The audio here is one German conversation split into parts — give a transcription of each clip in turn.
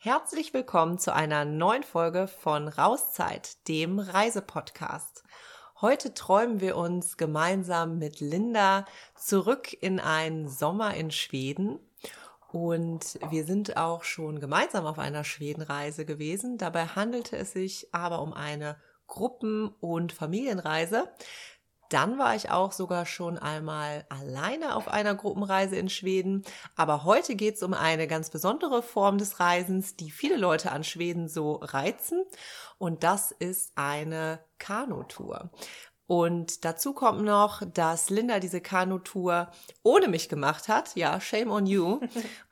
Herzlich willkommen zu einer neuen Folge von Rauszeit, dem Reisepodcast. Heute träumen wir uns gemeinsam mit Linda zurück in einen Sommer in Schweden. Und wir sind auch schon gemeinsam auf einer Schwedenreise gewesen. Dabei handelte es sich aber um eine Gruppen- und Familienreise. Dann war ich auch sogar schon einmal alleine auf einer Gruppenreise in Schweden. Aber heute geht es um eine ganz besondere Form des Reisens, die viele Leute an Schweden so reizen. Und das ist eine Kanutour. Und dazu kommt noch, dass Linda diese Kanutour ohne mich gemacht hat. Ja, shame on you.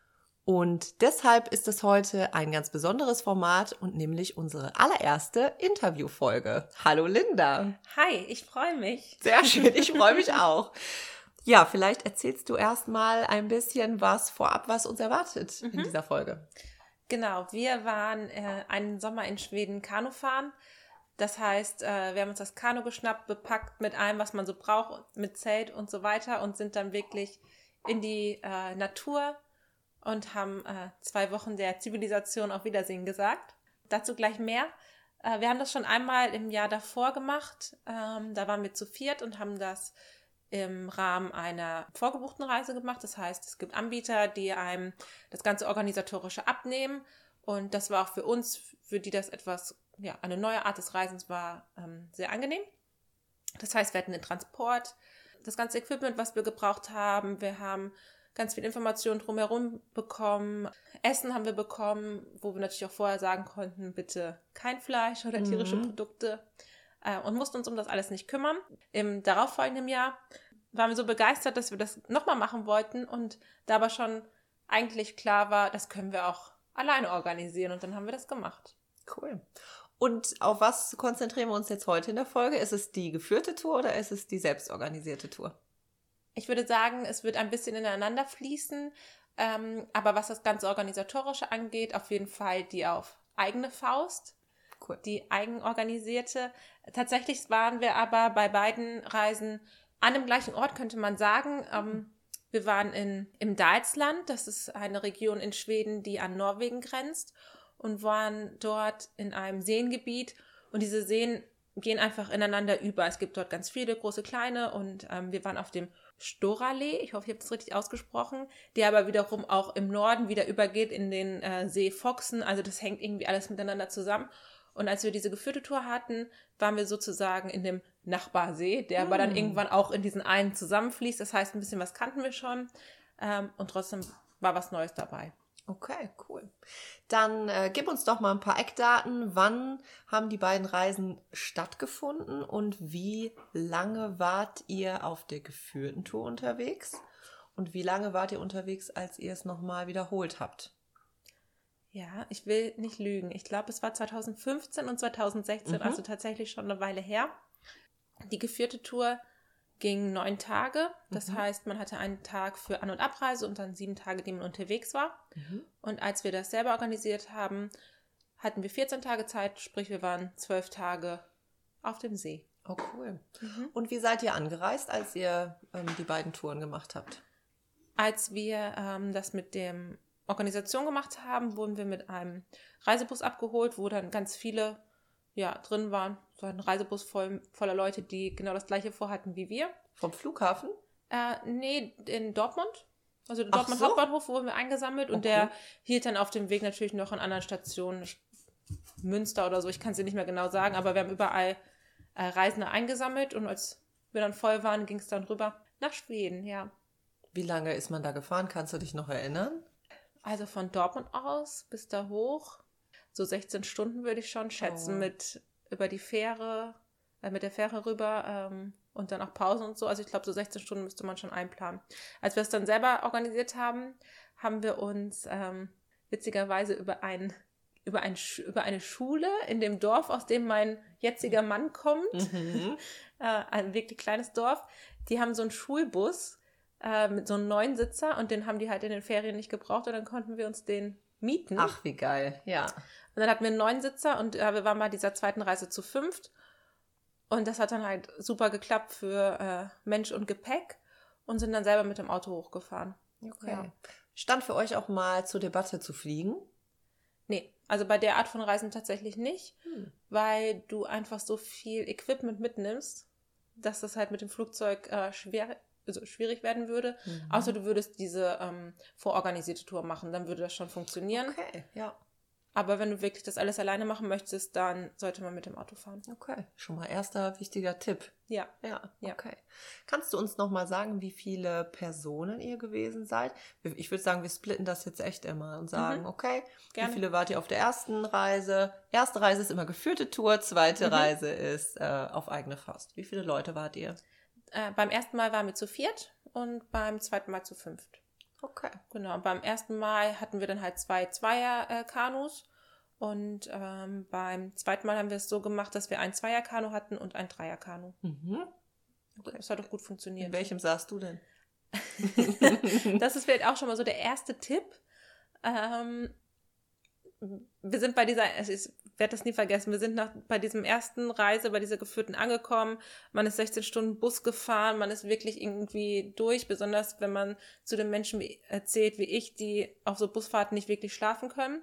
Und deshalb ist es heute ein ganz besonderes Format und nämlich unsere allererste Interviewfolge. Hallo Linda. Hi, ich freue mich. Sehr schön, ich freue mich auch. Ja, vielleicht erzählst du erstmal ein bisschen was vorab, was uns erwartet mhm. in dieser Folge. Genau, wir waren äh, einen Sommer in Schweden Kanu fahren. Das heißt, äh, wir haben uns das Kanu geschnappt, bepackt mit allem, was man so braucht, mit Zelt und so weiter und sind dann wirklich in die äh, Natur und haben äh, zwei Wochen der Zivilisation auf Wiedersehen gesagt. Dazu gleich mehr. Äh, wir haben das schon einmal im Jahr davor gemacht. Ähm, da waren wir zu viert und haben das im Rahmen einer vorgebuchten Reise gemacht. Das heißt, es gibt Anbieter, die einem das ganze organisatorische abnehmen. Und das war auch für uns, für die das etwas, ja, eine neue Art des Reisens war, ähm, sehr angenehm. Das heißt, wir hatten den Transport, das ganze Equipment, was wir gebraucht haben. Wir haben ganz viel Informationen drumherum bekommen. Essen haben wir bekommen, wo wir natürlich auch vorher sagen konnten, bitte kein Fleisch oder tierische mhm. Produkte. Äh, und mussten uns um das alles nicht kümmern. Im darauffolgenden Jahr waren wir so begeistert, dass wir das nochmal machen wollten und da aber schon eigentlich klar war, das können wir auch alleine organisieren und dann haben wir das gemacht. Cool. Und auf was konzentrieren wir uns jetzt heute in der Folge? Ist es die geführte Tour oder ist es die selbstorganisierte Tour? Ich würde sagen, es wird ein bisschen ineinander fließen. Ähm, aber was das ganze Organisatorische angeht, auf jeden Fall die auf eigene Faust. Cool. Die eigenorganisierte. Tatsächlich waren wir aber bei beiden Reisen an dem gleichen Ort, könnte man sagen. Ähm, wir waren in, im Dalsland, das ist eine Region in Schweden, die an Norwegen grenzt, und waren dort in einem Seengebiet. Und diese Seen gehen einfach ineinander über. Es gibt dort ganz viele große, kleine und ähm, wir waren auf dem Storallee, ich hoffe, ich habe das richtig ausgesprochen, der aber wiederum auch im Norden wieder übergeht in den äh, See Foxen. Also das hängt irgendwie alles miteinander zusammen. Und als wir diese geführte Tour hatten, waren wir sozusagen in dem Nachbarsee, der mm. aber dann hm. irgendwann auch in diesen einen zusammenfließt. Das heißt, ein bisschen was kannten wir schon. Ähm, und trotzdem war was Neues dabei. Okay, cool. Dann äh, gib uns doch mal ein paar Eckdaten. Wann haben die beiden Reisen stattgefunden und wie lange wart ihr auf der geführten Tour unterwegs? Und wie lange wart ihr unterwegs, als ihr es nochmal wiederholt habt? Ja, ich will nicht lügen. Ich glaube, es war 2015 und 2016, mhm. also tatsächlich schon eine Weile her. Die geführte Tour ging neun Tage. Das mhm. heißt, man hatte einen Tag für An- und Abreise und dann sieben Tage, die man unterwegs war. Mhm. Und als wir das selber organisiert haben, hatten wir 14 Tage Zeit, sprich wir waren zwölf Tage auf dem See. Oh, cool. Mhm. Und wie seid ihr angereist, als ihr ähm, die beiden Touren gemacht habt? Als wir ähm, das mit dem Organisation gemacht haben, wurden wir mit einem Reisebus abgeholt, wo dann ganz viele ja, drin waren. So ein Reisebus voll, voller Leute, die genau das gleiche vorhatten wie wir. Vom Flughafen? Äh, nee, in Dortmund. Also der Dortmund so? Hauptbahnhof wurden wir eingesammelt okay. und der hielt dann auf dem Weg natürlich noch an anderen Stationen, Münster oder so, ich kann es dir nicht mehr genau sagen, aber wir haben überall äh, Reisende eingesammelt und als wir dann voll waren, ging es dann rüber nach Schweden, ja. Wie lange ist man da gefahren? Kannst du dich noch erinnern? Also von Dortmund aus bis da hoch so 16 Stunden würde ich schon schätzen, oh. mit über die Fähre, äh, mit der Fähre rüber ähm, und dann auch Pausen und so. Also ich glaube, so 16 Stunden müsste man schon einplanen. Als wir es dann selber organisiert haben, haben wir uns ähm, witzigerweise über ein über, ein, über eine Schule in dem Dorf, aus dem mein jetziger Mann kommt, mhm. äh, ein wirklich kleines Dorf, die haben so einen Schulbus äh, mit so einem neuen Sitzer und den haben die halt in den Ferien nicht gebraucht und dann konnten wir uns den mieten. Ach, wie geil, ja. Und dann hatten wir einen neuen Sitzer und äh, wir waren bei dieser zweiten Reise zu fünft. Und das hat dann halt super geklappt für äh, Mensch und Gepäck und sind dann selber mit dem Auto hochgefahren. Okay. Ja. Stand für euch auch mal zur Debatte zu fliegen? Nee, also bei der Art von Reisen tatsächlich nicht, Hm. weil du einfach so viel Equipment mitnimmst, dass das halt mit dem Flugzeug äh, schwer, also schwierig werden würde. Mhm. Außer du würdest diese ähm, vororganisierte Tour machen, dann würde das schon funktionieren. Okay, ja. Aber wenn du wirklich das alles alleine machen möchtest, dann sollte man mit dem Auto fahren. Okay, schon mal erster wichtiger Tipp. Ja. Ja, Ja. okay. Kannst du uns noch mal sagen, wie viele Personen ihr gewesen seid? Ich würde sagen, wir splitten das jetzt echt immer und sagen, Mhm. okay, Gerne. wie viele wart ihr auf der ersten Reise? Erste Reise ist immer geführte Tour, zweite Mhm. Reise ist äh, auf eigene Faust. Wie viele Leute wart ihr? Äh, beim ersten Mal waren wir zu viert und beim zweiten Mal zu fünft. Okay. Genau. Und beim ersten Mal hatten wir dann halt zwei Zweier-Kanus. Und ähm, beim zweiten Mal haben wir es so gemacht, dass wir ein Zweier-Kanu hatten und ein Dreier-Kanu. Mhm. Das hat doch gut funktioniert. In welchem saßt du denn? das ist vielleicht auch schon mal so der erste Tipp. Ähm, wir sind bei dieser, also ich werde das nie vergessen, wir sind nach, bei diesem ersten Reise, bei dieser geführten angekommen. Man ist 16 Stunden Bus gefahren, man ist wirklich irgendwie durch, besonders wenn man zu den Menschen wie- erzählt wie ich, die auf so Busfahrten nicht wirklich schlafen können.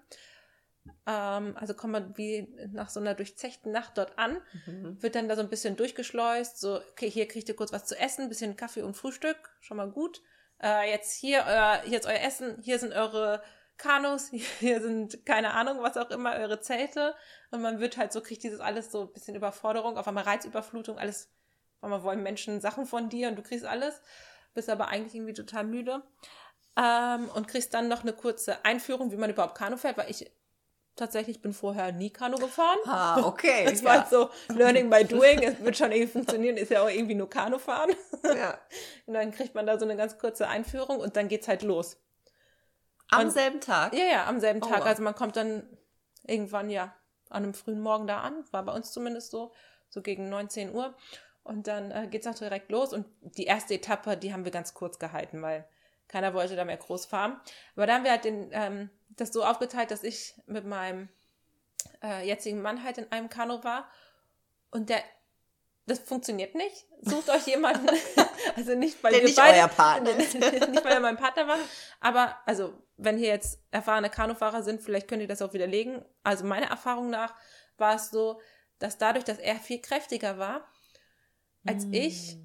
Ähm, also kommt man wie nach so einer durchzechten Nacht dort an Mhm. wird dann da so ein bisschen durchgeschleust, so, okay, hier kriegt ihr kurz was zu essen, ein bisschen Kaffee und Frühstück, schon mal gut. Äh, jetzt hier, euer, hier ist euer Essen, hier sind eure Kanus, hier sind, keine Ahnung, was auch immer, eure Zelte. Und man wird halt so, kriegt dieses alles so ein bisschen Überforderung, auf einmal Reizüberflutung, alles, auf einmal wollen Menschen Sachen von dir und du kriegst alles, bist aber eigentlich irgendwie total müde. Ähm, und kriegst dann noch eine kurze Einführung, wie man überhaupt Kanu fährt, weil ich tatsächlich bin vorher nie Kanu gefahren. Ah, okay. Es war halt so Learning by Doing, es wird schon irgendwie funktionieren, ist ja auch irgendwie nur Kanu fahren. ja. Und dann kriegt man da so eine ganz kurze Einführung und dann geht's halt los. Am Und- selben Tag? Ja, ja, am selben Oh, Tag. wow. Also man kommt dann irgendwann ja an einem frühen Morgen da an, war bei uns zumindest so, so gegen 19 Uhr. Und dann äh, geht's auch direkt los. Und die erste Etappe, die haben wir ganz kurz gehalten, weil keiner wollte da mehr groß fahren. Aber da haben wir halt den, ähm, das so aufgeteilt, dass ich mit meinem äh, jetzigen Mann halt in einem Kanu war. Und der, das funktioniert nicht. Sucht euch jemanden, also nicht, weil Der wir nicht beide, euer Partner nicht, weil er mein Partner war. Aber, also, wenn hier jetzt erfahrene Kanufahrer sind, vielleicht könnt ihr das auch widerlegen. Also, meiner Erfahrung nach war es so, dass dadurch, dass er viel kräftiger war als Mm. ich,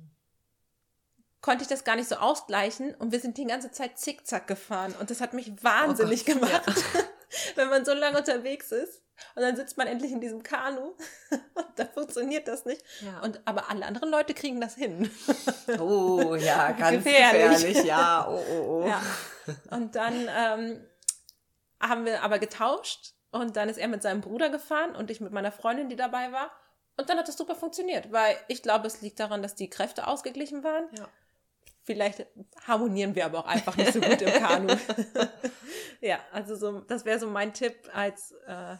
konnte ich das gar nicht so ausgleichen und wir sind die ganze Zeit zickzack gefahren und das hat mich wahnsinnig Oh Gott, gemacht, wenn man so lange unterwegs ist und dann sitzt man endlich in diesem Kanu und da funktioniert das nicht. Ja. Und aber alle anderen Leute kriegen das hin. Oh, ja, ganz Gefährlich. gefährlich. Ja, oh, oh, oh. Ja. Und dann ähm, haben wir aber getauscht und dann ist er mit seinem Bruder gefahren und ich mit meiner Freundin, die dabei war. Und dann hat das super funktioniert, weil ich glaube, es liegt daran, dass die Kräfte ausgeglichen waren. Ja. Vielleicht harmonieren wir aber auch einfach nicht so gut im Kanu. ja, also so, das wäre so mein Tipp als äh,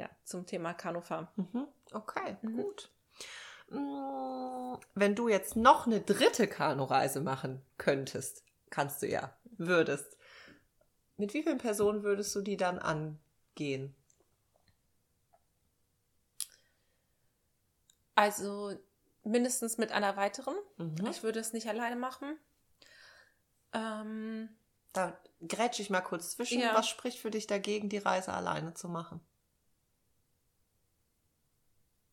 ja, zum Thema Kanufahren. Mhm. Okay, Mhm. gut. Mm, Wenn du jetzt noch eine dritte Kanureise machen könntest, kannst du ja, würdest. Mit wie vielen Personen würdest du die dann angehen? Also mindestens mit einer weiteren. Mhm. Ich würde es nicht alleine machen. Ähm, Da grätsche ich mal kurz zwischen. Ja. Was spricht für dich dagegen, die Reise alleine zu machen?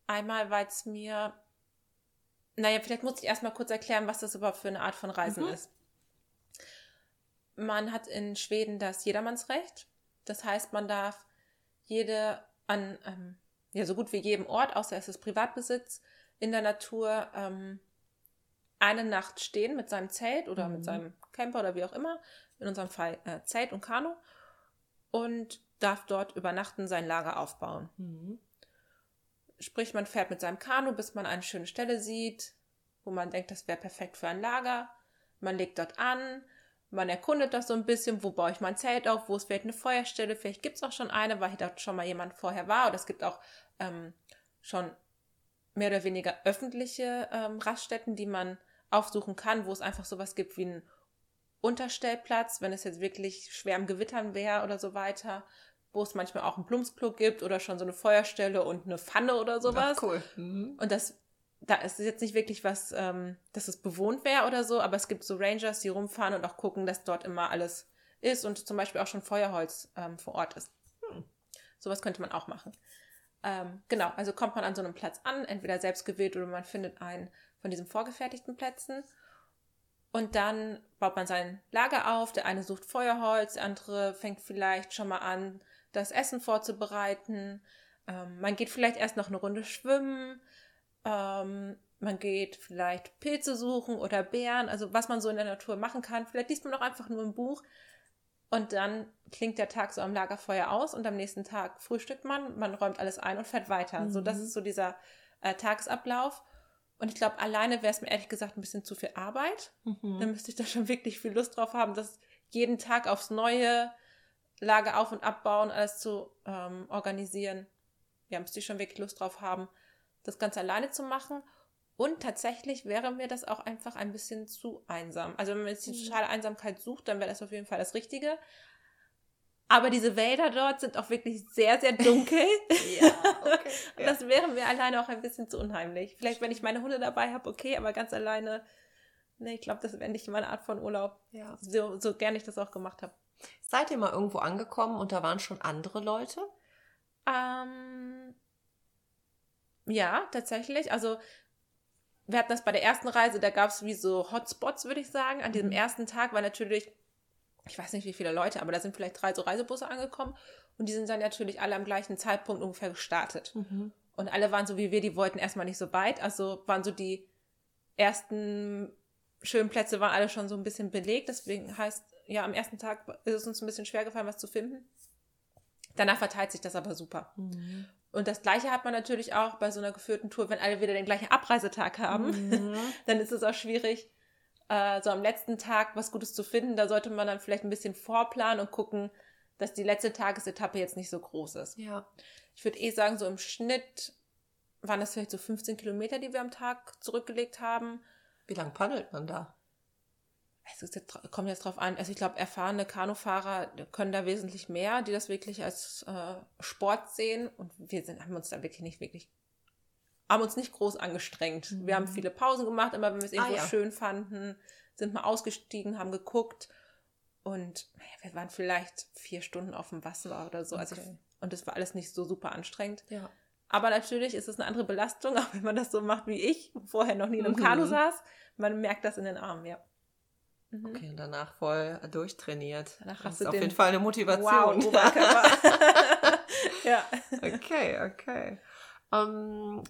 Einmal, weil es mir. Naja, vielleicht muss ich erstmal kurz erklären, was das überhaupt für eine Art von Reisen Mhm. ist. Man hat in Schweden das Jedermannsrecht. Das heißt, man darf jede an, ähm, ja, so gut wie jedem Ort, außer es ist Privatbesitz, in der Natur ähm, eine Nacht stehen mit seinem Zelt oder Mhm. mit seinem Camper oder wie auch immer. In unserem Fall äh, Zelt und Kanu. Und darf dort übernachten, sein Lager aufbauen. Mhm. Sprich, man fährt mit seinem Kanu, bis man eine schöne Stelle sieht, wo man denkt, das wäre perfekt für ein Lager. Man legt dort an, man erkundet das so ein bisschen, wo baue ich mein Zelt auf, wo ist vielleicht eine Feuerstelle, vielleicht gibt es auch schon eine, weil dort schon mal jemand vorher war. Oder es gibt auch ähm, schon mehr oder weniger öffentliche ähm, Raststätten, die man aufsuchen kann, wo es einfach sowas gibt wie einen Unterstellplatz, wenn es jetzt wirklich schwer am Gewittern wäre oder so weiter, wo es manchmal auch einen Plumpsklo gibt oder schon so eine Feuerstelle und eine Pfanne oder sowas. Ach, cool. Mhm. Und das, da ist jetzt nicht wirklich was, ähm, dass es bewohnt wäre oder so, aber es gibt so Rangers, die rumfahren und auch gucken, dass dort immer alles ist und zum Beispiel auch schon Feuerholz ähm, vor Ort ist. Sowas könnte man auch machen. Ähm, genau, also kommt man an so einem Platz an, entweder selbst gewählt oder man findet einen von diesen vorgefertigten Plätzen. Und dann baut man sein Lager auf. Der eine sucht Feuerholz, der andere fängt vielleicht schon mal an, das Essen vorzubereiten. Ähm, man geht vielleicht erst noch eine Runde schwimmen. Ähm, man geht vielleicht Pilze suchen oder Beeren, also was man so in der Natur machen kann. Vielleicht liest man auch einfach nur ein Buch. Und dann klingt der Tag so am Lagerfeuer aus und am nächsten Tag frühstückt man, man räumt alles ein und fährt weiter. Mhm. So, das ist so dieser äh, Tagesablauf. Und ich glaube, alleine wäre es mir ehrlich gesagt ein bisschen zu viel Arbeit. Mhm. Dann müsste ich da schon wirklich viel Lust drauf haben, das jeden Tag aufs Neue Lager auf- und abbauen, alles zu ähm, organisieren. Ja, müsste ich schon wirklich Lust drauf haben, das Ganze alleine zu machen. Und tatsächlich wäre mir das auch einfach ein bisschen zu einsam. Also wenn man jetzt die mhm. totale Einsamkeit sucht, dann wäre das auf jeden Fall das Richtige. Aber diese Wälder dort sind auch wirklich sehr, sehr dunkel. ja, okay. Und das wäre mir alleine auch ein bisschen zu unheimlich. Vielleicht, wenn ich meine Hunde dabei habe, okay, aber ganz alleine, nee, ich glaube, das wäre nicht meine Art von Urlaub. Ja. So, so gern ich das auch gemacht habe. Seid ihr mal irgendwo angekommen und da waren schon andere Leute? Ähm, ja, tatsächlich. Also wir hatten das bei der ersten Reise, da gab es wie so Hotspots, würde ich sagen. An diesem mhm. ersten Tag war natürlich, ich weiß nicht wie viele Leute, aber da sind vielleicht drei so Reisebusse angekommen und die sind dann natürlich alle am gleichen Zeitpunkt ungefähr gestartet. Mhm. Und alle waren so wie wir, die wollten erstmal nicht so weit. Also waren so die ersten schönen Plätze waren alle schon so ein bisschen belegt. Deswegen heißt, ja, am ersten Tag ist es uns ein bisschen schwer gefallen, was zu finden. Danach verteilt sich das aber super. Mhm. Und das Gleiche hat man natürlich auch bei so einer geführten Tour, wenn alle wieder den gleichen Abreisetag haben, mhm. dann ist es auch schwierig, äh, so am letzten Tag was Gutes zu finden. Da sollte man dann vielleicht ein bisschen vorplanen und gucken, dass die letzte Tagesetappe jetzt nicht so groß ist. Ja. Ich würde eh sagen, so im Schnitt waren das vielleicht so 15 Kilometer, die wir am Tag zurückgelegt haben. Wie lange paddelt man da? Es jetzt, kommt jetzt drauf an, also ich glaube, erfahrene Kanufahrer können da wesentlich mehr, die das wirklich als äh, Sport sehen. Und wir sind, haben uns da wirklich nicht wirklich, haben uns nicht groß angestrengt. Mhm. Wir haben mhm. viele Pausen gemacht, aber wenn wir es irgendwo ah, ja. schön fanden, sind mal ausgestiegen, haben geguckt. Und naja, wir waren vielleicht vier Stunden auf dem Wasser oder so. Also okay. Also ich, und das war alles nicht so super anstrengend. Ja. Aber natürlich ist es eine andere Belastung, auch wenn man das so macht wie ich, vorher noch nie in einem mhm. Kanu saß. Man merkt das in den Armen, ja. Mhm. Okay, und danach voll durchtrainiert. Danach hast das du auf jeden Fall eine Motivation. Wow, ja. Okay, okay. Um, ähm,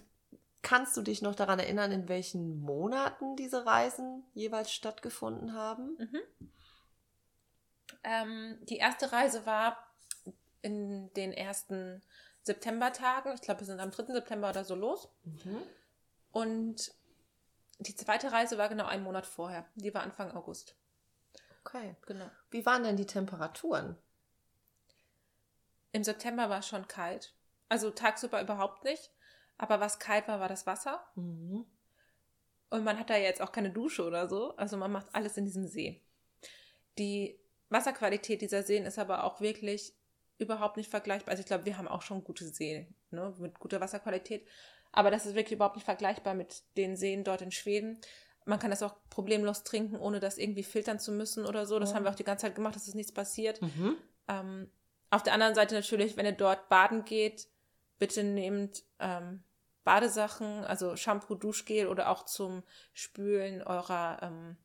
kannst du dich noch daran erinnern, in welchen Monaten diese Reisen jeweils stattgefunden haben? Mhm. Ähm, die erste Reise war in den ersten Septembertagen. Ich glaube, wir sind am 3. September oder so los. Mhm. Und die zweite Reise war genau einen Monat vorher. Die war Anfang August. Okay. Genau. Wie waren denn die Temperaturen? Im September war es schon kalt. Also tagsüber überhaupt nicht. Aber was kalt war, war das Wasser. Mhm. Und man hat da jetzt auch keine Dusche oder so. Also man macht alles in diesem See. Die Wasserqualität dieser Seen ist aber auch wirklich überhaupt nicht vergleichbar. Also ich glaube, wir haben auch schon gute Seen ne, mit guter Wasserqualität. Aber das ist wirklich überhaupt nicht vergleichbar mit den Seen dort in Schweden. Man kann das auch problemlos trinken, ohne das irgendwie filtern zu müssen oder so. Das ja. haben wir auch die ganze Zeit gemacht, dass ist nichts passiert. Mhm. Ähm, auf der anderen Seite natürlich, wenn ihr dort baden geht, bitte nehmt ähm, Badesachen, also Shampoo, Duschgel oder auch zum Spülen eurer, ähm,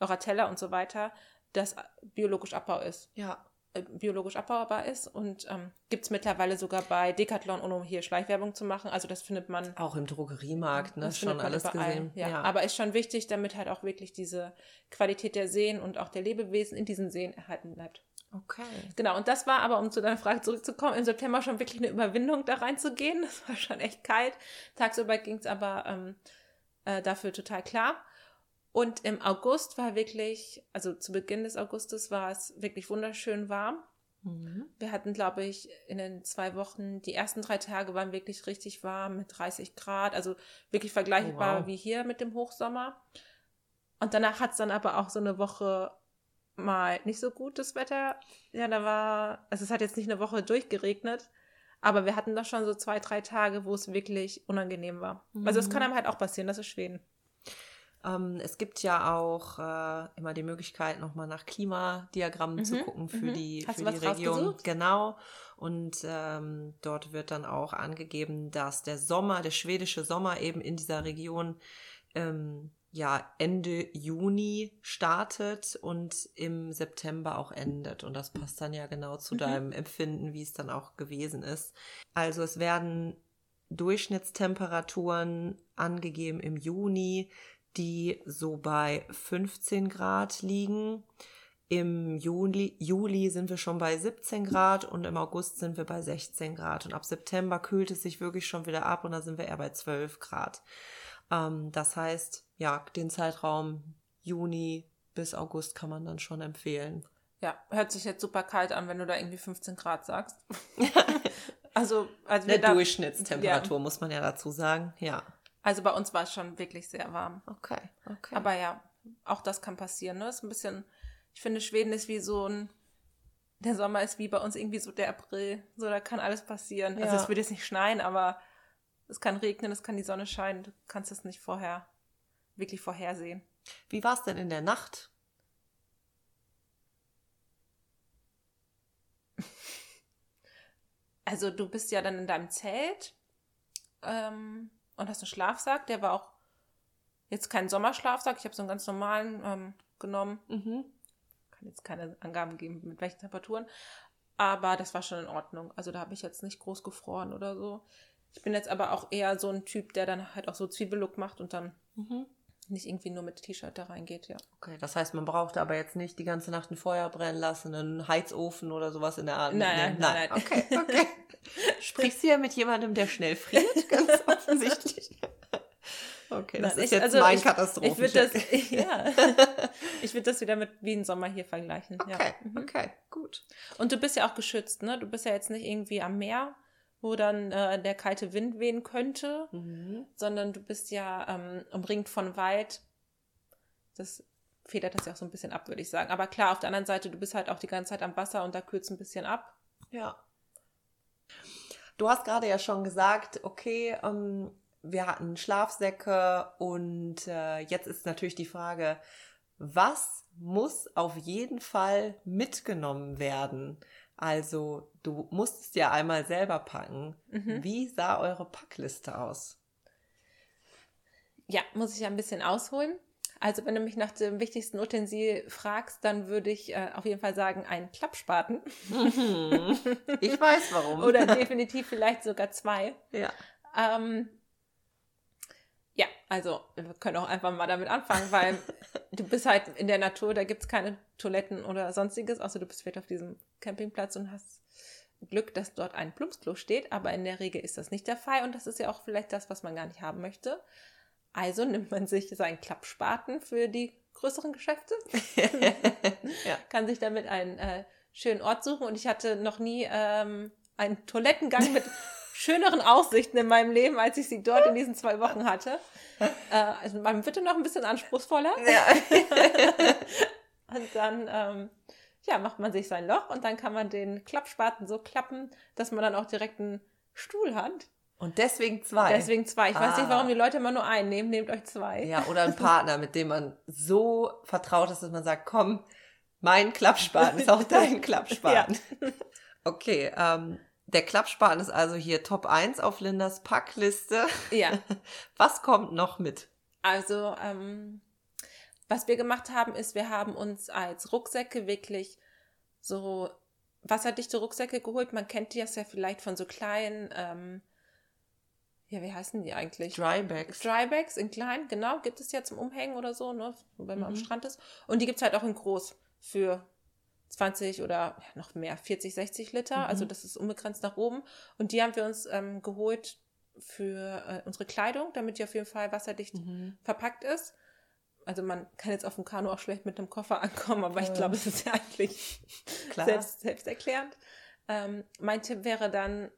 eurer Teller und so weiter, das biologisch Abbau ist. Ja. Äh, biologisch abbaubar ist und ähm, gibt es mittlerweile sogar bei Decathlon, um hier Schleichwerbung zu machen. Also das findet man auch im Drogeriemarkt, ne? Schon alles überall. gesehen. Ja. ja. aber ist schon wichtig, damit halt auch wirklich diese Qualität der Seen und auch der Lebewesen in diesen Seen erhalten bleibt. Okay. Genau, und das war aber, um zu deiner Frage zurückzukommen, im September schon wirklich eine Überwindung, da reinzugehen. Das war schon echt kalt. Tagsüber ging es aber ähm, äh, dafür total klar. Und im August war wirklich, also zu Beginn des Augustes war es wirklich wunderschön warm. Mhm. Wir hatten, glaube ich, in den zwei Wochen, die ersten drei Tage waren wirklich richtig warm mit 30 Grad, also wirklich vergleichbar oh, wow. wie hier mit dem Hochsommer. Und danach hat es dann aber auch so eine Woche mal nicht so gutes Wetter. Ja, da war, also es hat jetzt nicht eine Woche durchgeregnet, aber wir hatten da schon so zwei, drei Tage, wo es wirklich unangenehm war. Mhm. Also es kann mhm. einem halt auch passieren, das ist Schweden. Ähm, es gibt ja auch äh, immer die Möglichkeit, nochmal nach Klimadiagrammen mhm. zu gucken für mhm. die, für die Region. Rausgesucht? Genau. Und ähm, dort wird dann auch angegeben, dass der Sommer, der schwedische Sommer eben in dieser Region ähm, ja Ende Juni startet und im September auch endet. Und das passt dann ja genau zu mhm. deinem Empfinden, wie es dann auch gewesen ist. Also es werden Durchschnittstemperaturen angegeben im Juni, die so bei 15 Grad liegen. Im Juli, Juli sind wir schon bei 17 Grad und im August sind wir bei 16 Grad. Und ab September kühlt es sich wirklich schon wieder ab und da sind wir eher bei 12 Grad. Ähm, das heißt, ja, den Zeitraum Juni bis August kann man dann schon empfehlen. Ja, hört sich jetzt super kalt an, wenn du da irgendwie 15 Grad sagst. also, also Eine Durchschnittstemperatur, ja. muss man ja dazu sagen, ja. Also bei uns war es schon wirklich sehr warm. Okay, okay. Aber ja, auch das kann passieren. Ne? Ist ein bisschen, ich finde, Schweden ist wie so ein, der Sommer ist wie bei uns irgendwie so der April. So, da kann alles passieren. Also, ja. Also es wird jetzt nicht schneien, aber es kann regnen, es kann die Sonne scheinen. Du kannst es nicht vorher, wirklich vorhersehen. Wie war es denn in der Nacht? Also du bist ja dann in deinem Zelt ähm, und hast einen Schlafsack, der war auch jetzt kein Sommerschlafsack, ich habe so einen ganz normalen ähm, genommen. Mhm. Kann jetzt keine Angaben geben, mit welchen Temperaturen. Aber das war schon in Ordnung. Also da habe ich jetzt nicht groß gefroren oder so. Ich bin jetzt aber auch eher so ein Typ, der dann halt auch so Zwiebellook macht und dann mhm. Nicht irgendwie nur mit T-Shirt da reingeht, ja. Okay, das heißt, man braucht aber jetzt nicht die ganze Nacht ein Feuer brennen lassen, einen Heizofen oder sowas in der Art. Nein, nein, nein. nein. Okay, okay. Sprichst du ja mit jemandem, der schnell friert, ganz offensichtlich. Okay, das Nein, ist ich, jetzt also mein Katastrophen. Ich würde das, ja, ich würde das wieder mit wie im Sommer hier vergleichen. Okay, ja. mhm. okay, gut. Und du bist ja auch geschützt, ne? Du bist ja jetzt nicht irgendwie am Meer, wo dann äh, der kalte Wind wehen könnte, mhm. sondern du bist ja ähm, umringt von Wald. Das federt das ja auch so ein bisschen ab, würde ich sagen. Aber klar, auf der anderen Seite, du bist halt auch die ganze Zeit am Wasser und da kühlt es ein bisschen ab. Ja. Du hast gerade ja schon gesagt, okay, ähm, wir hatten Schlafsäcke und äh, jetzt ist natürlich die Frage, was muss auf jeden Fall mitgenommen werden? Also du musstest ja einmal selber packen. Mhm. Wie sah eure Packliste aus? Ja, muss ich ein bisschen ausholen. Also wenn du mich nach dem wichtigsten Utensil fragst, dann würde ich äh, auf jeden Fall sagen, einen Klappspaten. Mhm. Ich weiß warum. Oder definitiv vielleicht sogar zwei. Ja. Ähm, ja, also wir können auch einfach mal damit anfangen, weil du bist halt in der Natur, da gibt es keine Toiletten oder sonstiges, außer du bist vielleicht auf diesem Campingplatz und hast Glück, dass dort ein Plumpsklo steht, aber in der Regel ist das nicht der Fall und das ist ja auch vielleicht das, was man gar nicht haben möchte. Also nimmt man sich seinen Klappspaten für die größeren Geschäfte, ja. kann sich damit einen äh, schönen Ort suchen und ich hatte noch nie ähm, einen Toilettengang mit schöneren Aussichten in meinem Leben, als ich sie dort in diesen zwei Wochen hatte. Äh, also man wird noch ein bisschen anspruchsvoller. Ja. und dann ähm, ja, macht man sich sein Loch und dann kann man den Klappspaten so klappen, dass man dann auch direkt einen Stuhl hat. Und deswegen zwei. Deswegen zwei. Ich ah. weiß nicht, warum die Leute immer nur einen nehmen. Nehmt euch zwei. Ja, oder einen Partner, mit dem man so vertraut ist, dass man sagt, komm, mein Klappspaten ist auch dein Klappspaten. ja. Okay, ähm, der Klappspaten ist also hier Top 1 auf Lindas Packliste. Ja. Was kommt noch mit? Also, ähm, was wir gemacht haben, ist, wir haben uns als Rucksäcke wirklich so wasserdichte Rucksäcke geholt. Man kennt die ja vielleicht von so kleinen, ähm, ja, wie heißen die eigentlich? Drybags. Drybags in klein, genau, gibt es ja zum Umhängen oder so, ne, wenn man mhm. am Strand ist. Und die gibt es halt auch in groß für 20 oder noch mehr, 40, 60 Liter. Also mhm. Also das ist unbegrenzt nach oben. Und die haben wir uns ähm, geholt für äh, unsere Kleidung, damit die auf jeden Fall wasserdicht mhm. verpackt ist. Also man kann jetzt auf dem Kanu auch schlecht mit einem Koffer ankommen, aber ich glaube, es ist ja eigentlich selbst, selbsterklärend. Ähm, mein Tipp wäre dann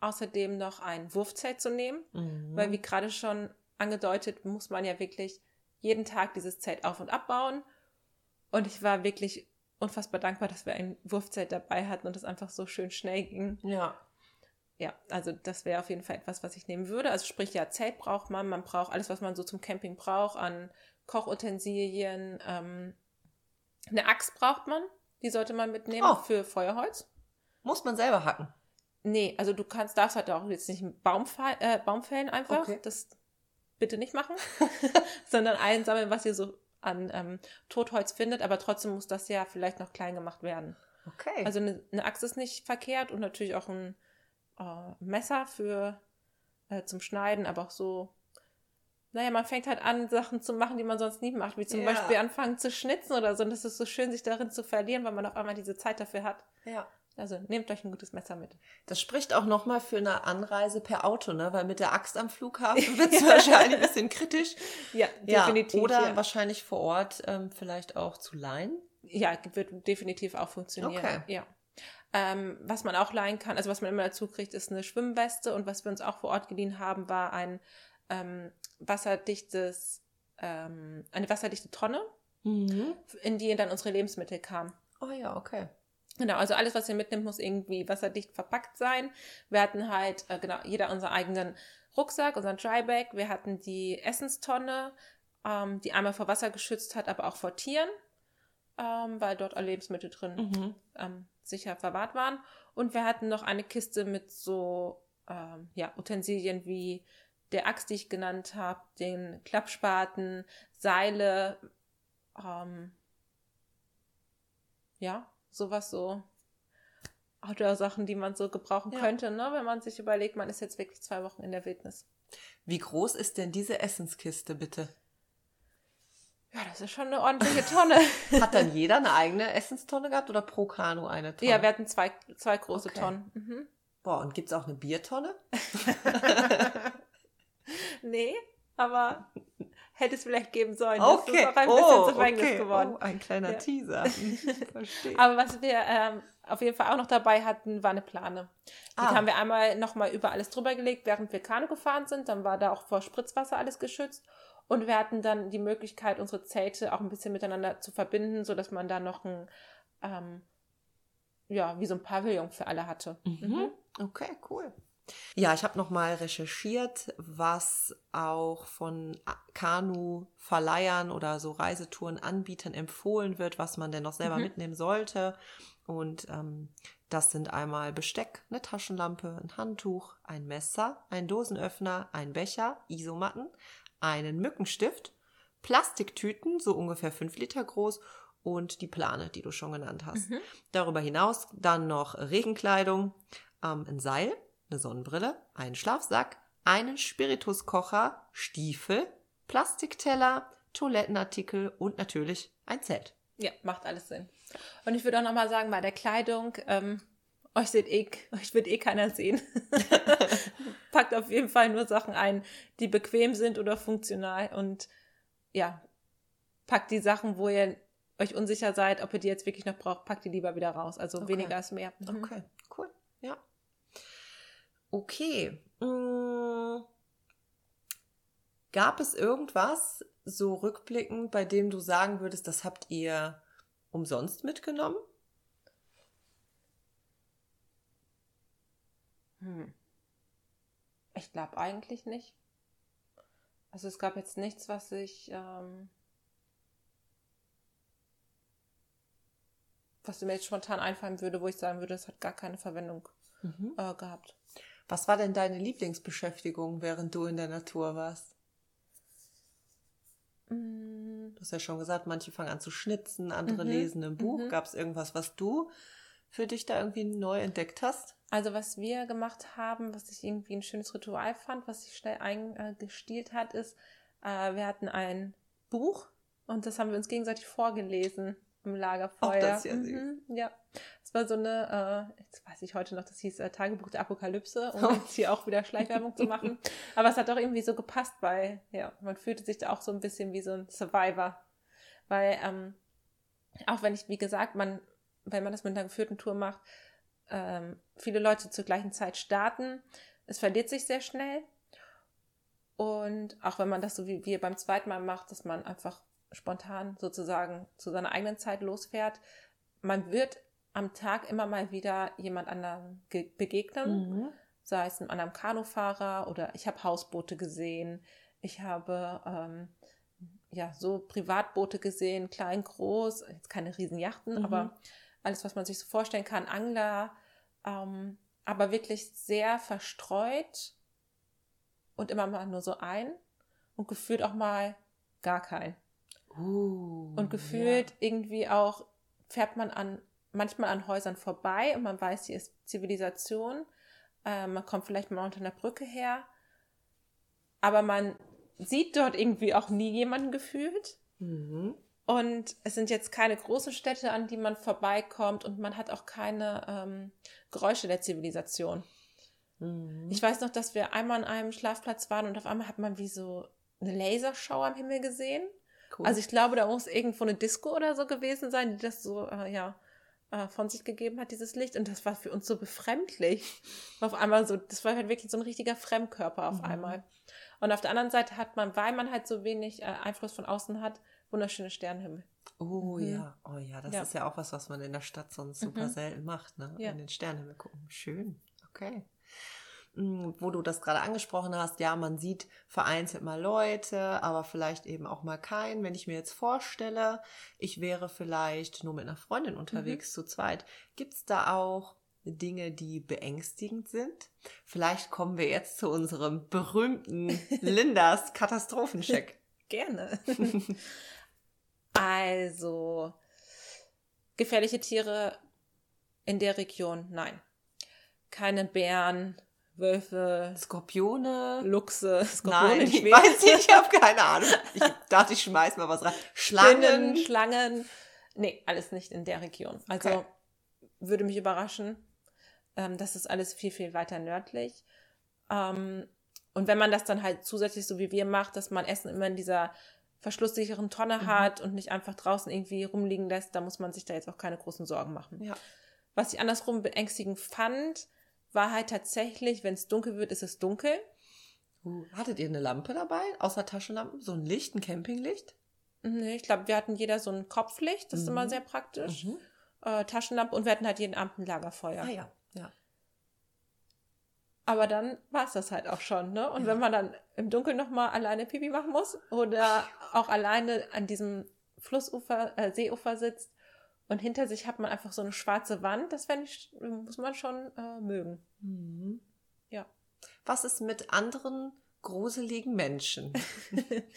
außerdem noch ein Wurfzelt zu nehmen, mhm. weil wie gerade schon angedeutet, muss man ja wirklich jeden Tag dieses Zelt auf und abbauen. Und ich war wirklich unfassbar dankbar, dass wir ein Wurfzelt dabei hatten und es einfach so schön schnell ging. Ja. Ja, also das wäre auf jeden Fall etwas, was ich nehmen würde. Also sprich, ja, Zelt braucht man, man braucht alles, was man so zum Camping braucht, an Kochutensilien. Ähm, eine Axt braucht man, die sollte man mitnehmen oh. für Feuerholz. Muss man selber hacken? Nee, also du kannst, darfst halt auch jetzt nicht einen Baum, äh, Baum fällen einfach. Okay. Das bitte nicht machen. Sondern einsammeln, was ihr so an ähm, Totholz findet, aber trotzdem muss das ja vielleicht noch klein gemacht werden. Okay. Also eine, eine Axt ist nicht verkehrt und natürlich auch ein äh, Messer für äh, zum Schneiden, aber auch so. Naja, man fängt halt an, Sachen zu machen, die man sonst nie macht, wie zum Ja. Beispiel anfangen zu schnitzen oder so. Und das ist so schön, sich darin zu verlieren, weil man auf einmal diese Zeit dafür hat. ja. Also nehmt euch ein gutes Messer mit. Das spricht auch nochmal für eine Anreise per Auto, ne? Weil mit der Axt am Flughafen wird es wahrscheinlich ein bisschen kritisch. Ja, Ja, definitiv. oder ja. wahrscheinlich vor Ort ähm, vielleicht auch zu leihen. Ja, wird definitiv auch funktionieren. Okay. Ja. Ähm, was man auch leihen kann, also was man immer dazu kriegt, ist eine Schwimmweste und was wir uns auch vor Ort geliehen haben, war ein ähm, wasserdichtes, ähm, eine wasserdichte Tonne, Mhm. in die dann unsere Lebensmittel kamen. Oh ja, okay. Genau, also alles, was ihr mitnimmt, muss irgendwie wasserdicht verpackt sein. Wir hatten halt, äh, genau, jeder unseren eigenen Rucksack, unseren Dryback. Wir hatten die Essenstonne, ähm, die einmal vor Wasser geschützt hat, aber auch vor Tieren, ähm, weil dort alle Lebensmittel drin Mhm. ähm, sicher verwahrt waren. Und wir hatten noch eine Kiste mit so ähm, ja, Utensilien wie der Axt, die ich genannt habe, den Klappspaten, Seile, ähm, ja, sowas so. Outdoor-Sachen, die man so gebrauchen Ja. könnte, ne? wenn man sich überlegt, man ist jetzt wirklich zwei Wochen in der Wildnis. Wie groß ist denn diese Essenskiste bitte? Ja, das ist schon eine ordentliche Tonne. Hat dann jeder eine eigene Essenstonne gehabt oder pro Kanu eine Tonne? ja, wir hatten zwei, zwei große Okay. Tonnen. Mhm. Boah, und gibt es auch eine Biertonne? Nee, aber hätte es vielleicht geben sollen. Das Okay. ist auch ein bisschen oh, zu Verhängnis okay. geworden. Oh, ein kleiner Ja. Teaser. Verstehe. Aber was wir ähm, auf jeden Fall auch noch dabei hatten, war eine Plane. Die Ah. haben wir einmal nochmal über alles drüber gelegt, während wir Kanu gefahren sind. Dann war da auch vor Spritzwasser alles geschützt. Und wir hatten dann die Möglichkeit, unsere Zelte auch ein bisschen miteinander zu verbinden, sodass man da noch ein, ähm, ja, wie so ein Pavillon für alle hatte. Mhm. Okay, cool. Ja, ich habe nochmal recherchiert, was auch von Kanu-Verleihern oder so Reisetourenanbietern empfohlen wird, was man denn noch selber Mhm. mitnehmen sollte. Und ähm, das sind einmal Besteck, eine Taschenlampe, ein Handtuch, ein Messer, ein Dosenöffner, ein Becher, Isomatten, einen Mückenstift, Plastiktüten, so ungefähr 5 Liter groß und die Plane, die du schon genannt hast. Mhm. Darüber hinaus dann noch Regenkleidung, ähm, ein Seil, eine Sonnenbrille, einen Schlafsack, einen Spirituskocher, Stiefel, Plastikteller, Toilettenartikel und natürlich ein Zelt. Ja, macht alles Sinn. Und ich würde auch nochmal sagen, bei der Kleidung, ähm, euch seht eh, euch wird eh keiner sehen. Packt auf jeden Fall nur Sachen ein, die bequem sind oder funktional und ja, packt die Sachen, wo ihr euch unsicher seid, ob ihr die jetzt wirklich noch braucht, packt die lieber wieder raus. Also Okay. weniger ist mehr. Mhm. Okay, cool. Ja. Okay. Mm. Gab es irgendwas, so rückblickend, bei dem du sagen würdest, das habt ihr umsonst mitgenommen? Hm. Ich glaube eigentlich nicht. Also es gab jetzt nichts, was ich, ähm, was mir jetzt spontan einfallen würde, wo ich sagen würde, das hat gar keine Verwendung äh, gehabt. Was war denn deine Lieblingsbeschäftigung, während du in der Natur warst? Mm, Du hast ja schon gesagt, manche fangen an zu schnitzen, andere Mhm, lesen ein Buch. mhm. Gab es irgendwas, was du für dich da irgendwie neu entdeckt hast? Also was wir gemacht haben, was ich irgendwie ein schönes Ritual fand, was sich schnell eingestielt hat, ist, äh, wir hatten ein Buch und das haben wir uns gegenseitig vorgelesen im Lagerfeuer. Ach, das ist ja mhm, ja, war so eine, äh, jetzt weiß ich heute noch, das hieß äh, Tagebuch der Apokalypse, um jetzt hier auch wieder Schleichwerbung zu machen. Aber es hat auch irgendwie so gepasst, weil ja, man fühlte sich da auch so ein bisschen wie so ein Survivor. Weil, ähm, auch wenn ich, wie gesagt, man, wenn man das mit einer geführten Tour macht, ähm, viele Leute zur gleichen Zeit starten. Es verliert sich sehr schnell. Und auch wenn man das so wie wir beim zweiten Mal macht, dass man einfach spontan sozusagen zu seiner eigenen Zeit losfährt, man wird am Tag immer mal wieder jemand anderem ge- begegnen, Mhm. sei es einem anderen Kanufahrer oder ich habe Hausboote gesehen, ich habe ähm, ja so Privatboote gesehen, klein, groß, jetzt keine Riesenjachten, Mhm. aber alles, was man sich so vorstellen kann, Angler, ähm, aber wirklich sehr verstreut und immer mal nur so ein und gefühlt auch mal gar kein. Uh, Und gefühlt ja. irgendwie auch fährt man an manchmal an Häusern vorbei und man weiß, hier ist Zivilisation. Äh, man kommt vielleicht mal unter einer Brücke her. Aber man sieht dort irgendwie auch nie jemanden gefühlt. Mhm. Und es sind jetzt keine großen Städte, an die man vorbeikommt und man hat auch keine ähm, Geräusche der Zivilisation. Mhm. Ich weiß noch, dass wir einmal an einem Schlafplatz waren und auf einmal hat man wie so eine Lasershow am Himmel gesehen. Cool. Also ich glaube, da muss irgendwo eine Disco oder so gewesen sein, die das so, äh, ja, äh, von sich gegeben hat, dieses Licht. Und das war für uns so befremdlich. Auf einmal so, das war halt wirklich so ein richtiger Fremdkörper auf Mhm. einmal. Und auf der anderen Seite hat man, weil man halt so wenig äh, Einfluss von außen hat, wunderschöne Sternenhimmel. Oh Mhm. ja, oh ja, das Ja. ist ja auch was, was man in der Stadt sonst super Mhm. selten macht, ne? Ja. In den Sternenhimmel gucken. Schön, okay. Mm, Wo du das gerade angesprochen hast, ja, man sieht vereinzelt mal Leute, aber vielleicht eben auch mal keinen. Wenn ich mir jetzt vorstelle, ich wäre vielleicht nur mit einer Freundin unterwegs Mhm. zu zweit, gibt es da auch Dinge, die beängstigend sind? Vielleicht kommen wir jetzt zu unserem berühmten Lindas Katastrophencheck. Gerne. also, gefährliche Tiere in der Region, nein. Keine Bären, Wölfe, Skorpione, Luchse, Skorpione, Nein, ich weiß nicht, ich habe keine Ahnung. Ich dachte, ich schmeiß mal was rein. Spinnen, Schlangen. Schlangen. Nee, alles nicht in der Region. Also Okay. würde mich überraschen. Ähm, das ist alles viel, viel weiter nördlich. Ähm, und wenn man das dann halt zusätzlich so wie wir macht, dass man Essen immer in dieser verschlusssicheren Tonne Mhm. hat und nicht einfach draußen irgendwie rumliegen lässt, da muss man sich da jetzt auch keine großen Sorgen machen. Ja. Was ich andersrum beängstigend fand, war halt tatsächlich, wenn es dunkel wird, ist es dunkel. Uh, hattet ihr eine Lampe dabei? Außer Taschenlampen? So ein Licht, ein Campinglicht? Nee, ich glaube, wir hatten jeder so ein Kopflicht, das ist Mhm. immer sehr praktisch. Mhm. Äh, Taschenlampe und wir hatten halt jeden Abend ein Lagerfeuer. Ah ja, ja. Aber dann war es das halt auch schon, ne? Und Ja. wenn man dann im Dunkeln nochmal alleine Pipi machen muss oder auch alleine an diesem Flussufer, äh, Seeufer sitzt und hinter sich hat man einfach so eine schwarze Wand, das ich, muss man schon äh, mögen. Mhm. Ja. Was ist mit anderen gruseligen Menschen?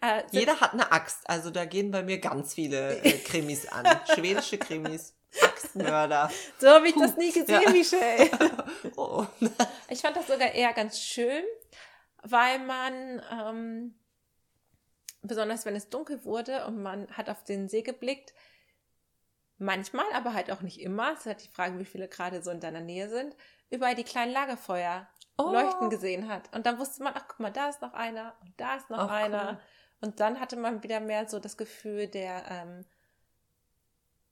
Äh, Jeder hat eine Axt. Also da gehen bei mir ganz viele äh, Krimis an. Schwedische Krimis, Axtmörder. so habe ich das nie gesehen, Ja. Michelle. Oh. Ich fand das sogar eher ganz schön, weil man, ähm, besonders wenn es dunkel wurde und man hat auf den See geblickt, manchmal, aber halt auch nicht immer, es ist halt die Frage, wie viele gerade so in deiner Nähe sind, überall die kleinen Lagerfeuer Oh. leuchten gesehen hat. Und dann wusste man, ach guck mal, da ist noch einer und da ist noch Ach, einer. cool. Und dann hatte man wieder mehr so das Gefühl der, ähm,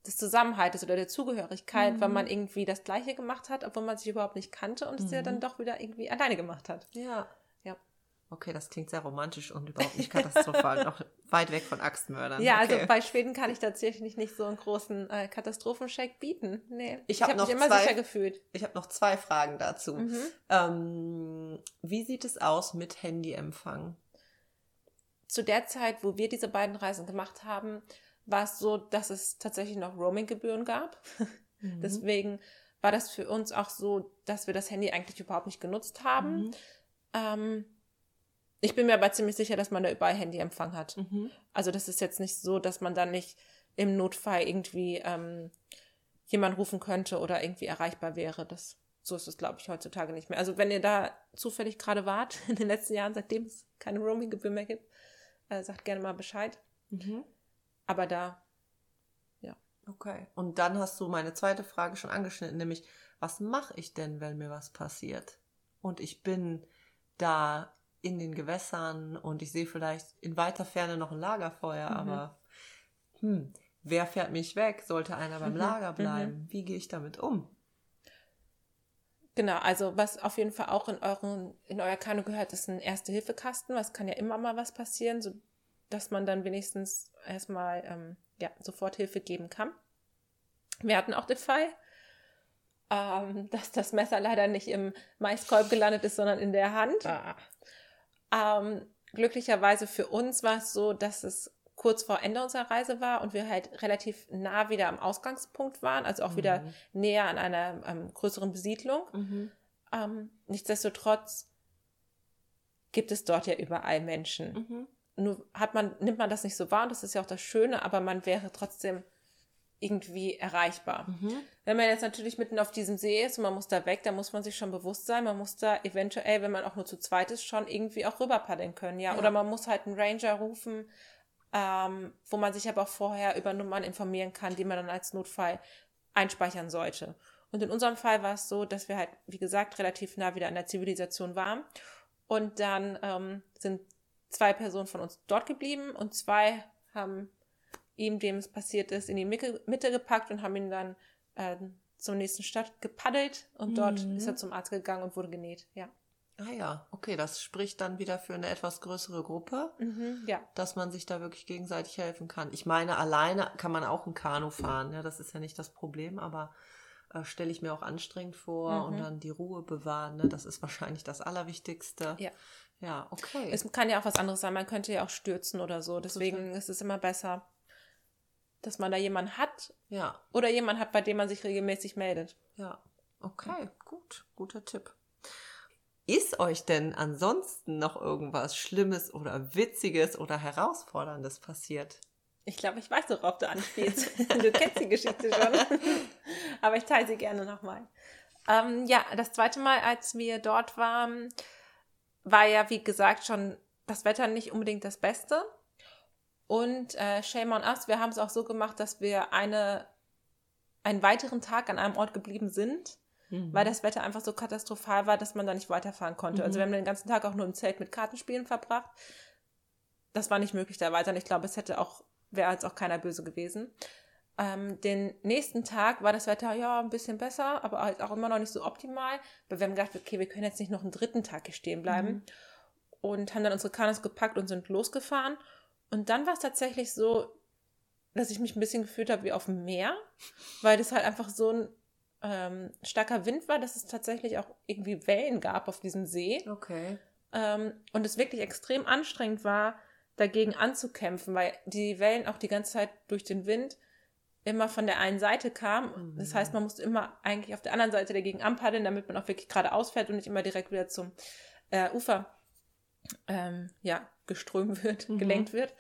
des Zusammenhaltes oder der Zugehörigkeit, weil Mhm. man irgendwie das Gleiche gemacht hat, obwohl man sich überhaupt nicht kannte und es ja Mhm. dann doch wieder irgendwie alleine gemacht hat. Ja. Okay, das klingt sehr romantisch und überhaupt nicht katastrophal. Noch weit weg von Axtmördern. Ja, okay. also bei Schweden kann ich tatsächlich nicht so einen großen äh, Katastrophencheck bieten. Nee, Ich hab hab noch mich immer zwei- sicher gefühlt. Ich habe noch zwei Fragen dazu. Mhm. Ähm, wie sieht es aus mit Handyempfang? Zu der Zeit, wo wir diese beiden Reisen gemacht haben, war es so, dass es tatsächlich noch Roaming-Gebühren gab. Mhm. Deswegen war das für uns auch so, dass wir das Handy eigentlich überhaupt nicht genutzt haben. Mhm. Ähm, ich bin mir aber ziemlich sicher, dass man da überall Handyempfang hat. Mhm. Also das ist jetzt nicht so, dass man dann nicht im Notfall irgendwie ähm, jemand rufen könnte oder irgendwie erreichbar wäre. Das, so ist es, glaube ich, heutzutage nicht mehr. Also wenn ihr da zufällig gerade wart in den letzten Jahren, seitdem es keine Roaming-Gebühr mehr gibt, äh, sagt gerne mal Bescheid. Mhm. Aber da, Okay. Und dann hast du meine zweite Frage schon angeschnitten, nämlich, was mache ich denn, wenn mir was passiert? Und ich bin da in den Gewässern und ich sehe vielleicht in weiter Ferne noch ein Lagerfeuer, Mhm. aber hm, wer fährt mich weg? Sollte einer beim Mhm, Lager bleiben? Wie gehe ich damit um? genau, also was auf jeden Fall auch in euren, in euer Kanu gehört, ist ein Erste-Hilfe-Kasten. Was kann ja immer mal was passieren, so dass man dann wenigstens erstmal ähm, ja, Soforthilfe geben kann. Wir hatten auch den Fall, ähm, dass das Messer leider nicht im Maiskolb gelandet ist, sondern in der Hand. Ah. Ähm, glücklicherweise für uns war es so, dass es kurz vor Ende unserer Reise war und wir halt relativ nah wieder am Ausgangspunkt waren, also auch mhm. wieder näher an einer ähm, größeren Besiedlung. Mhm. Ähm, nichtsdestotrotz gibt es dort ja überall Menschen. Mhm. Nur hat man, nimmt man das nicht so wahr, das ist ja auch das Schöne, aber man wäre trotzdem irgendwie erreichbar. Mhm. Wenn man jetzt natürlich mitten auf diesem See ist und man muss da weg, dann muss man sich schon bewusst sein, man muss da eventuell, wenn man auch nur zu zweit ist, schon irgendwie auch rüber paddeln können, ja. ja. Oder man muss halt einen Ranger rufen, ähm, wo man sich aber auch vorher über Nummern informieren kann, die man dann als Notfall einspeichern sollte. Und in unserem Fall war es so, dass wir halt, wie gesagt, relativ nah wieder an der Zivilisation waren. Und dann ähm, sind zwei Personen von uns dort geblieben und zwei haben ihm, dem es passiert ist, in die Mitte, gepackt und haben ihn dann äh, zur nächsten Stadt gepaddelt und mhm. dort ist er zum Arzt gegangen und wurde genäht, ja. Ah ja, okay, das spricht dann wieder für eine etwas größere Gruppe, mhm, ja. dass man sich da wirklich gegenseitig helfen kann. Ich meine, alleine kann man auch ein Kanu fahren, ja, das ist ja nicht das Problem, aber äh, stelle ich mir auch anstrengend vor mhm. und dann die Ruhe bewahren, ne? das ist wahrscheinlich das Allerwichtigste. Ja. Ja, okay. Es kann ja auch was anderes sein, man könnte ja auch stürzen oder so, deswegen Total. ist es immer besser, dass man da jemanden hat. Ja. Oder jemanden hat, bei dem man sich regelmäßig meldet. Ja. Okay, gut. Guter Tipp. Ist euch denn ansonsten noch irgendwas Schlimmes oder Witziges oder Herausforderndes passiert? Ich glaube, ich weiß, worauf du anspielst. du kennst die Geschichte schon. Aber ich teile sie gerne nochmal. Ähm, ja, das zweite Mal, als wir dort waren, war ja, wie gesagt, schon das Wetter nicht unbedingt das Beste. Und äh, shame on us, wir haben es auch so gemacht, dass wir eine, einen weiteren Tag an einem Ort geblieben sind, mhm. weil das Wetter einfach so katastrophal war, dass man da nicht weiterfahren konnte. Also mhm. Also wir haben den ganzen Tag auch nur im Zelt mit Kartenspielen verbracht. Das war nicht möglich, da weiter. Und ich glaube, es hätte auch, wäre jetzt auch keiner böse gewesen. Ähm, den nächsten Tag war das Wetter ja ein bisschen besser, aber halt auch immer noch nicht so optimal. Aber wir haben gedacht, okay, wir können jetzt nicht noch einen dritten Tag hier stehen bleiben. Mhm. Und haben dann unsere Kanus gepackt und sind losgefahren. Und dann war es tatsächlich so, dass ich mich ein bisschen gefühlt habe wie auf dem Meer, weil das halt einfach so ein ähm, starker Wind war, dass es tatsächlich auch irgendwie Wellen gab auf diesem See. Okay. Ähm, und es wirklich extrem anstrengend war, dagegen anzukämpfen, weil die Wellen auch die ganze Zeit durch den Wind immer von der einen Seite kamen. Mhm. Das heißt, man musste immer eigentlich auf der anderen Seite dagegen anpaddeln, damit man auch wirklich geradeaus fährt und nicht immer direkt wieder zum äh, Ufer ähm, ja, geströmt wird, mhm. gelenkt wird.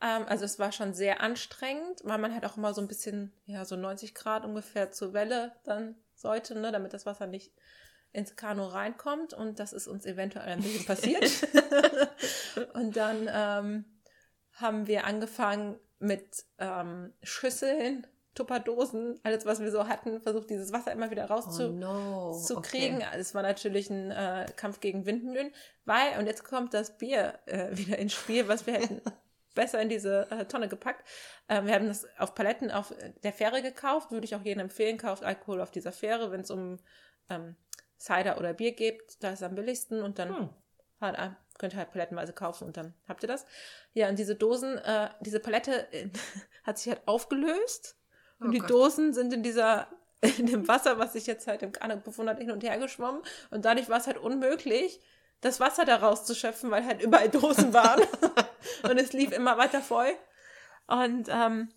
Ähm, also es war schon sehr anstrengend, weil man halt auch immer so ein bisschen, ja, so 90 Grad ungefähr zur Welle dann sollte, ne, damit das Wasser nicht ins Kanu reinkommt. Und das ist uns eventuell ein bisschen passiert. und dann ähm, haben wir angefangen mit ähm, Schüsseln Tupperdosen, alles, was wir so hatten, versucht, dieses Wasser immer wieder rauszukriegen. Oh no. okay. Es war natürlich ein äh, Kampf gegen Windmühlen, weil, und jetzt kommt das Bier äh, wieder ins Spiel, was wir hätten besser in diese äh, Tonne gepackt. Ähm, wir haben das auf Paletten auf der Fähre gekauft, würde ich auch jedem empfehlen, kauft Alkohol auf dieser Fähre, wenn es um ähm, Cider oder Bier geht, da ist es am billigsten und dann hm. halt, äh, könnt ihr halt palettenweise kaufen und dann habt ihr das. Ja, und diese Dosen, äh, diese Palette hat sich halt aufgelöst und oh die Gott. Dosen sind in dieser, in dem Wasser, was sich jetzt halt im Kanu befunden hat, hin und her geschwommen. Und dadurch war es halt unmöglich, das Wasser da rauszuschöpfen, weil halt überall Dosen waren. und es lief immer weiter voll. Und ähm,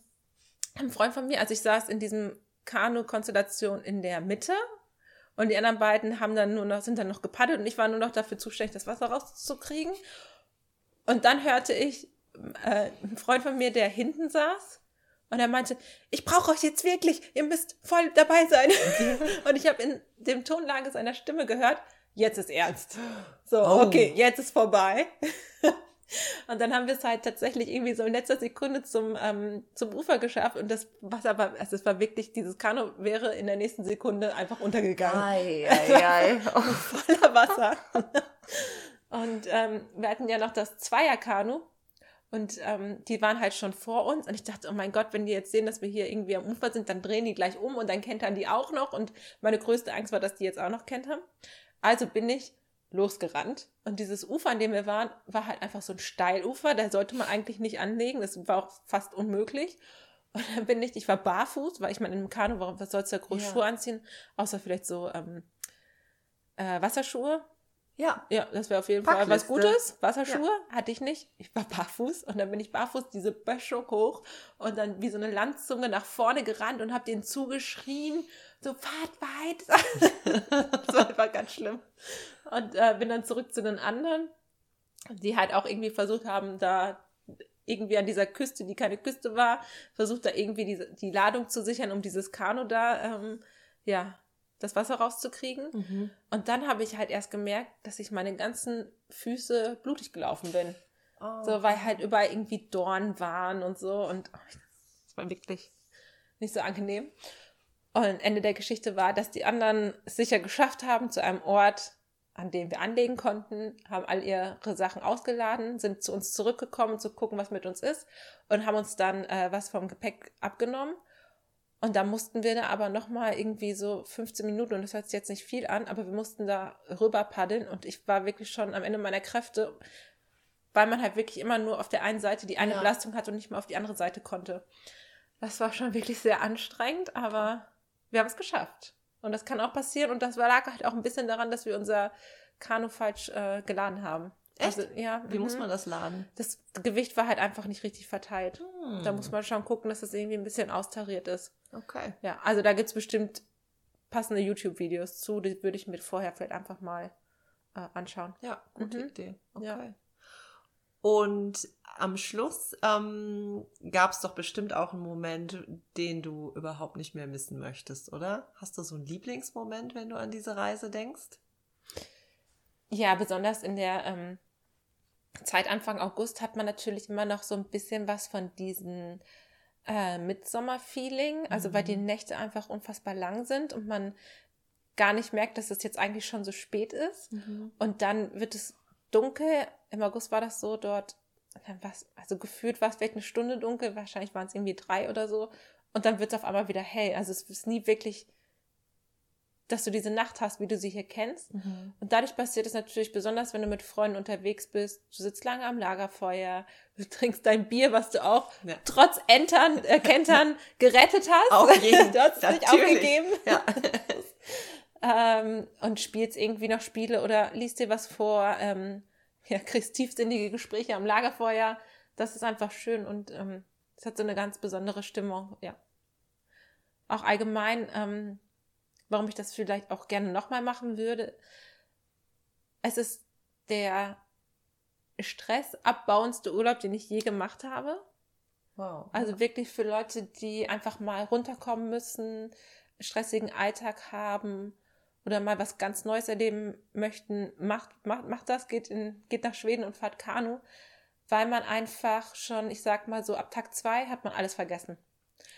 ein Freund von mir, also ich saß in diesem Kanu-Konstellation in der Mitte und die anderen beiden haben dann nur noch, sind dann noch gepaddelt und ich war nur noch dafür zuständig, das Wasser rauszukriegen. Und dann hörte ich äh, einen Freund von mir, der hinten saß, und er meinte, ich brauche euch jetzt wirklich, ihr müsst voll dabei sein. und ich habe in dem Tonlage seiner Stimme gehört, jetzt ist ernst. So, oh. okay, jetzt ist vorbei. und dann haben wir es halt tatsächlich irgendwie so in letzter Sekunde zum, ähm, zum Ufer geschafft und das Wasser war, also es war wirklich, dieses Kanu wäre in der nächsten Sekunde einfach untergegangen. Ei, ei, ei. Oh. Voller Wasser. und ähm, wir hatten ja noch das Zweierkanu und ähm, die waren halt schon vor uns. Und ich dachte, oh mein Gott, wenn die jetzt sehen, dass wir hier irgendwie am Ufer sind, dann drehen die gleich um und dann kentern die auch noch. Und meine größte Angst war, dass die jetzt auch noch kentern. Also bin ich losgerannt. Und dieses Ufer, an dem wir waren, war halt einfach so ein Steilufer. Da sollte man eigentlich nicht anlegen. Das war auch fast unmöglich. Und dann bin ich, ich war barfuß, weil ich meine, in einem Kanu, was sollst du da groß ja. Schuhe anziehen? Außer vielleicht so ähm, äh, Wasserschuhe. Ja. Ja, das wäre auf jeden Fall was Packliste. Gutes. Wasserschuhe hatte ich nicht. Ich war barfuß und dann bin ich barfuß diese Böschung hoch und dann wie so eine Landzunge nach vorne gerannt und habe denen zugeschrien, so fahrt weit. das war einfach ganz schlimm. Und äh, bin dann zurück zu den anderen, die halt auch irgendwie versucht haben, da irgendwie an dieser Küste, die keine Küste war, versucht da irgendwie die, die Ladung zu sichern, um dieses Kanu da, ähm, ja, das Wasser rauszukriegen. Mhm. Und dann habe ich halt erst gemerkt, dass ich meine ganzen Füße blutig gelaufen bin. Oh. So, weil halt überall irgendwie Dornen waren und so. Und oh, das war wirklich nicht so angenehm. Und Ende der Geschichte war, dass die anderen es sicher geschafft haben zu einem Ort, an dem wir anlegen konnten, haben all ihre Sachen ausgeladen, sind zu uns zurückgekommen, zu gucken, was mit uns ist und haben uns dann äh, was vom Gepäck abgenommen. Und da mussten wir da aber nochmal irgendwie so 15 Minuten, und das hört sich jetzt nicht viel an, aber wir mussten da rüber paddeln und ich war wirklich schon am Ende meiner Kräfte, weil man halt wirklich immer nur auf der einen Seite die eine Ja. Belastung hat und nicht mal auf die andere Seite konnte. Das war schon wirklich sehr anstrengend, aber wir haben es geschafft. Und das kann auch passieren und das lag halt auch ein bisschen daran, dass wir unser Kanu falsch äh, geladen haben. Echt? Also, ja. Wie muss mhm. man das laden? Das Gewicht war halt einfach nicht richtig verteilt. Hm. Da muss man schon gucken, dass das irgendwie ein bisschen austariert ist. Okay. Ja, also da gibt es bestimmt passende YouTube-Videos zu, die würde ich mir vorher vielleicht einfach mal äh, anschauen. Ja, gute Mhm. Idee. Okay. Ja. Und am Schluss ähm, gab es doch bestimmt auch einen Moment, den du überhaupt nicht mehr missen möchtest, oder? Hast du so einen Lieblingsmoment, wenn du an diese Reise denkst? Ja, besonders in der ähm, Zeit Anfang August hat man natürlich immer noch so ein bisschen was von diesem äh, Mitsommer-Feeling, also weil die Nächte einfach unfassbar lang sind und man gar nicht merkt, dass es jetzt eigentlich schon so spät ist. Und dann wird es dunkel. Im August war das so dort, dann war's, also gefühlt war es vielleicht eine Stunde dunkel, wahrscheinlich waren es irgendwie drei oder so. Und dann wird es auf einmal wieder hell. Also es ist nie wirklich, dass du diese Nacht hast, wie du sie hier kennst. Und dadurch passiert es natürlich besonders, wenn du mit Freunden unterwegs bist. Du sitzt lange am Lagerfeuer, du trinkst dein Bier, was du auch Ja. trotz Entern, äh, Kentern gerettet hast. Auf jeden du hast es nicht aufgegeben. Ja. Ähm, und spielst irgendwie noch Spiele oder liest dir was vor. Ähm, ja, kriegst tiefsinnige Gespräche am Lagerfeuer. Das ist einfach schön und ähm, es hat so eine ganz besondere Stimmung. Ja. Auch allgemein, ähm, warum ich das vielleicht auch gerne nochmal machen würde. Es ist der stressabbauendste Urlaub, den ich je gemacht habe. Wow. Also wirklich für Leute, die einfach mal runterkommen müssen, stressigen Alltag haben oder mal was ganz Neues erleben möchten, macht, macht, macht das, geht, in, geht nach Schweden und fahrt Kanu, weil man einfach schon, ich sag mal so, ab Tag zwei hat man alles vergessen.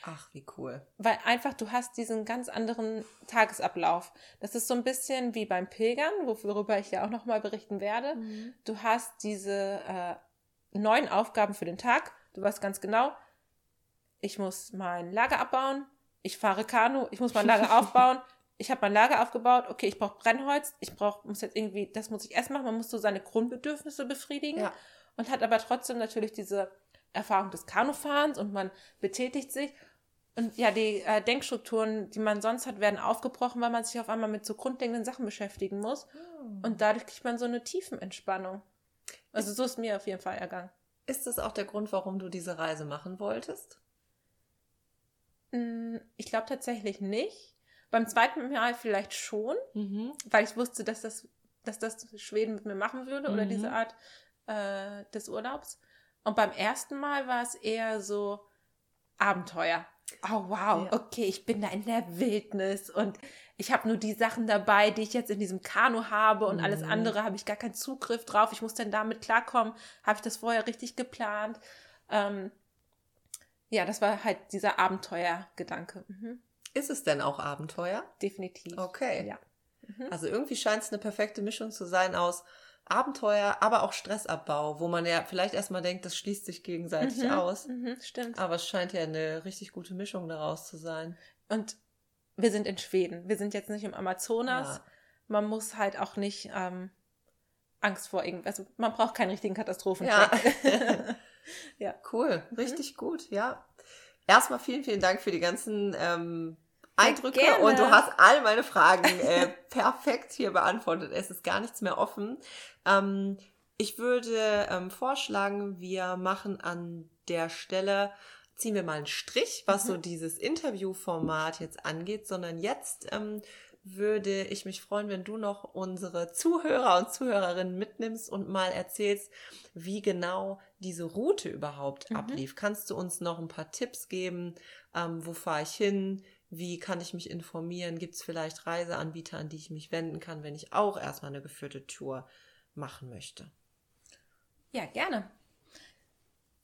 Ach, wie cool. Weil einfach du hast diesen ganz anderen Tagesablauf. Das ist so ein bisschen wie beim Pilgern, worüber ich ja auch nochmal berichten werde. Du hast diese äh, neuen Aufgaben für den Tag. Du weißt ganz genau, ich muss mein Lager abbauen, ich fahre Kanu, ich muss mein Lager aufbauen, ich habe mein Lager aufgebaut, okay, ich brauche Brennholz, ich brauche, muss jetzt irgendwie, das muss ich erst machen, man muss so seine Grundbedürfnisse befriedigen Ja. und hat aber trotzdem natürlich diese Erfahrung des Kanufahrens und man betätigt sich. Und ja, die äh, Denkstrukturen, die man sonst hat, werden aufgebrochen, weil man sich auf einmal mit so grundlegenden Sachen beschäftigen muss. Und dadurch kriegt man so eine Tiefenentspannung. Also so ist mir auf jeden Fall ergangen. Ist das auch der Grund, warum du diese Reise machen wolltest? Mm, Ich glaube tatsächlich nicht. Beim zweiten Mal vielleicht schon, Mhm. weil ich wusste, dass das, dass das Schweden mit mir machen würde oder Mhm. diese Art äh, des Urlaubs. Und beim ersten Mal war es eher so Abenteuer. Oh wow, Ja. okay, ich bin da in der Wildnis und ich habe nur die Sachen dabei, die ich jetzt in diesem Kanu habe und alles Mhm. andere habe ich gar keinen Zugriff drauf. Ich muss dann damit klarkommen. Habe ich das vorher richtig geplant? Ähm, ja, das war halt dieser Abenteuergedanke. Mhm. Ist es denn auch Abenteuer? Definitiv. Okay. Ja. Also irgendwie scheint es eine perfekte Mischung zu sein aus Abenteuer, aber auch Stressabbau, wo man ja vielleicht erstmal denkt, das schließt sich gegenseitig Mhm. aus. Mhm, stimmt. Aber es scheint ja eine richtig gute Mischung daraus zu sein. Und wir sind in Schweden. Wir sind jetzt nicht im Amazonas. Ja. Man muss halt auch nicht ähm, Angst vor irgendwas. Also man braucht keinen richtigen Ja. Katastrophencheck. ja. Cool, Mhm. richtig gut, ja. Erstmal vielen, vielen Dank für die ganzen ähm, Eindrücke gerne. und du hast all meine Fragen äh, perfekt hier beantwortet. Es ist gar nichts mehr offen. Ähm, ich würde ähm, vorschlagen, wir machen an der Stelle, ziehen wir mal einen Strich, was Mhm. so dieses Interviewformat jetzt angeht, sondern jetzt ähm, würde ich mich freuen, wenn du noch unsere Zuhörer und Zuhörerinnen mitnimmst und mal erzählst, wie genau diese Route überhaupt Mhm. ablief. Kannst du uns noch ein paar Tipps geben? Ähm, wo fahre ich hin? Wie kann ich mich informieren? Gibt es vielleicht Reiseanbieter, an die ich mich wenden kann, wenn ich auch erstmal eine geführte Tour machen möchte? Ja, gerne.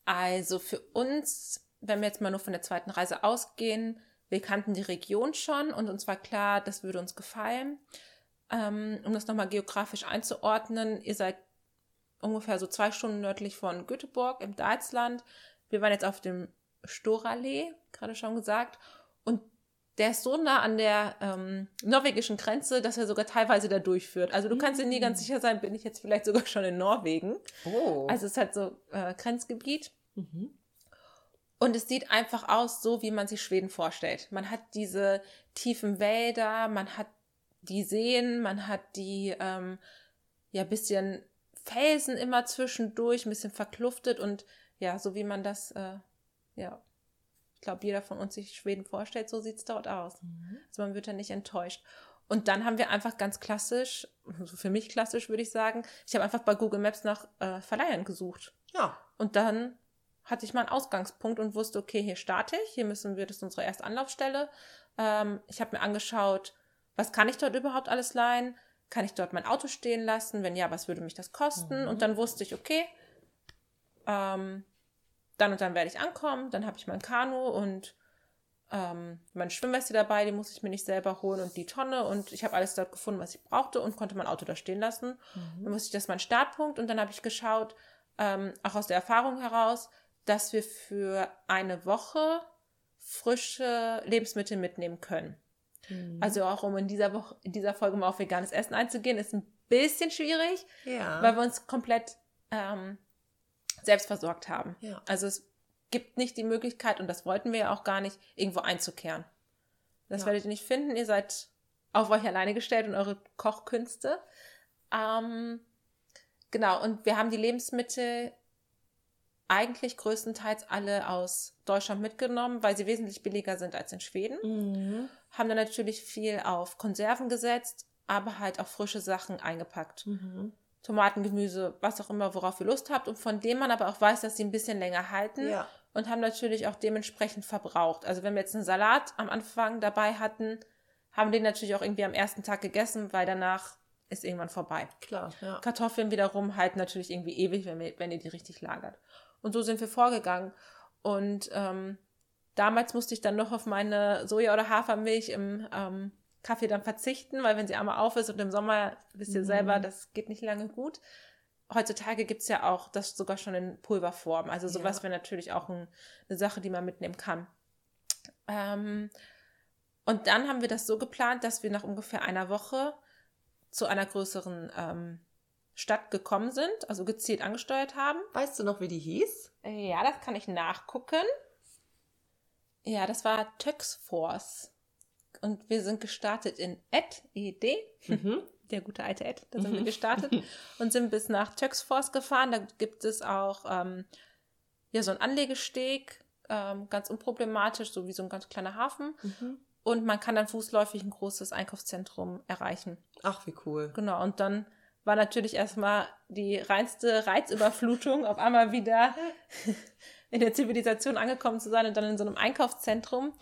Also für uns, wenn wir jetzt mal nur von der zweiten Reise ausgehen, wir kannten die Region schon und uns war klar, das würde uns gefallen. Ähm, um das nochmal geografisch einzuordnen, ihr seid ungefähr so zwei Stunden nördlich von Göteborg im Deutschland. Wir waren jetzt auf dem Storallee, gerade schon gesagt, und der ist so nah an der ähm, norwegischen Grenze, dass er sogar teilweise da durchführt. Also du kannst dir nie ganz sicher sein, bin ich jetzt vielleicht sogar schon in Norwegen. Oh. Also es ist halt so äh, Grenzgebiet. mhm. Und es sieht einfach aus, so wie man sich Schweden vorstellt. Man hat diese tiefen Wälder, man hat die Seen, man hat die ähm, ja bisschen Felsen immer zwischendurch, ein bisschen verkluftet und ja, so wie man das, äh, ja, glaube, jeder von uns sich Schweden vorstellt, so sieht es dort aus. Mhm. Also man wird da nicht enttäuscht. Und dann haben wir einfach ganz klassisch, also für mich klassisch würde ich sagen, ich habe einfach bei Google Maps nach äh, Verleihern gesucht. Ja. Und dann hatte ich mal einen Ausgangspunkt und wusste, okay, hier starte ich, hier müssen wir, das ist unsere erste Anlaufstelle. Ähm, ich habe mir angeschaut, was kann ich dort überhaupt alles leihen? Kann ich dort mein Auto stehen lassen? Wenn ja, was würde mich das kosten? Mhm. Und dann wusste ich, okay, ähm, dann und dann werde ich ankommen, dann habe ich mein Kanu und ähm, meine Schwimmweste dabei, die muss ich mir nicht selber holen und die Tonne und ich habe alles dort gefunden, was ich brauchte und konnte mein Auto da stehen lassen. Mhm. Dann wusste ich, das ist mein Startpunkt und dann habe ich geschaut, ähm, auch aus der Erfahrung heraus, dass wir für eine Woche frische Lebensmittel mitnehmen können. Mhm. Also auch um in dieser Woche, in dieser Folge mal auf veganes Essen einzugehen, ist ein bisschen schwierig, ja. weil wir uns komplett ähm, selbst versorgt haben. ja. Also es gibt nicht die Möglichkeit, und das wollten wir ja auch gar nicht, irgendwo einzukehren. Das Ja. werdet ihr nicht finden. Ihr seid auf euch alleine gestellt und eure Kochkünste. Ähm, genau, und wir haben die Lebensmittel eigentlich größtenteils alle aus Deutschland mitgenommen, weil sie wesentlich billiger sind als in Schweden. Mhm. Haben dann natürlich viel auf Konserven gesetzt, aber halt auch frische Sachen eingepackt. Mhm. Tomaten, Gemüse, was auch immer, worauf ihr Lust habt und von dem man aber auch weiß, dass sie ein bisschen länger halten Ja. und haben natürlich auch dementsprechend verbraucht. Also wenn wir jetzt einen Salat am Anfang dabei hatten, haben den natürlich auch irgendwie am ersten Tag gegessen, weil danach ist irgendwann vorbei. Klar, ja. Kartoffeln wiederum halten natürlich irgendwie ewig, wenn, wir, wenn ihr die richtig lagert. Und so sind wir vorgegangen. Und ähm, damals musste ich dann noch auf meine Soja- oder Hafermilch im ähm, Kaffee dann verzichten, weil wenn sie einmal auf ist und im Sommer, wisst ihr Mhm. selber, das geht nicht lange gut. Heutzutage gibt es ja auch das sogar schon in Pulverform. Also sowas Ja. wäre natürlich auch ein, eine Sache, die man mitnehmen kann. Ähm, und dann haben wir das so geplant, dass wir nach ungefähr einer Woche zu einer größeren ähm, Stadt gekommen sind, also gezielt angesteuert haben. Weißt du noch, wie die hieß? Ja, das kann ich nachgucken. Ja, das war Töxfors. Und wir sind gestartet in Ed, ED, Mhm. der gute alte Ed, da sind Mhm. wir gestartet und sind bis nach Töxfors gefahren. Da gibt es auch ähm, ja, so einen Anlegesteg, ähm, ganz unproblematisch, so wie so ein ganz kleiner Hafen. Mhm. Und man kann dann fußläufig ein großes Einkaufszentrum erreichen. Ach, wie cool. Genau, und dann war natürlich erstmal die reinste Reizüberflutung, auf einmal wieder in der Zivilisation angekommen zu sein und dann in so einem Einkaufszentrum.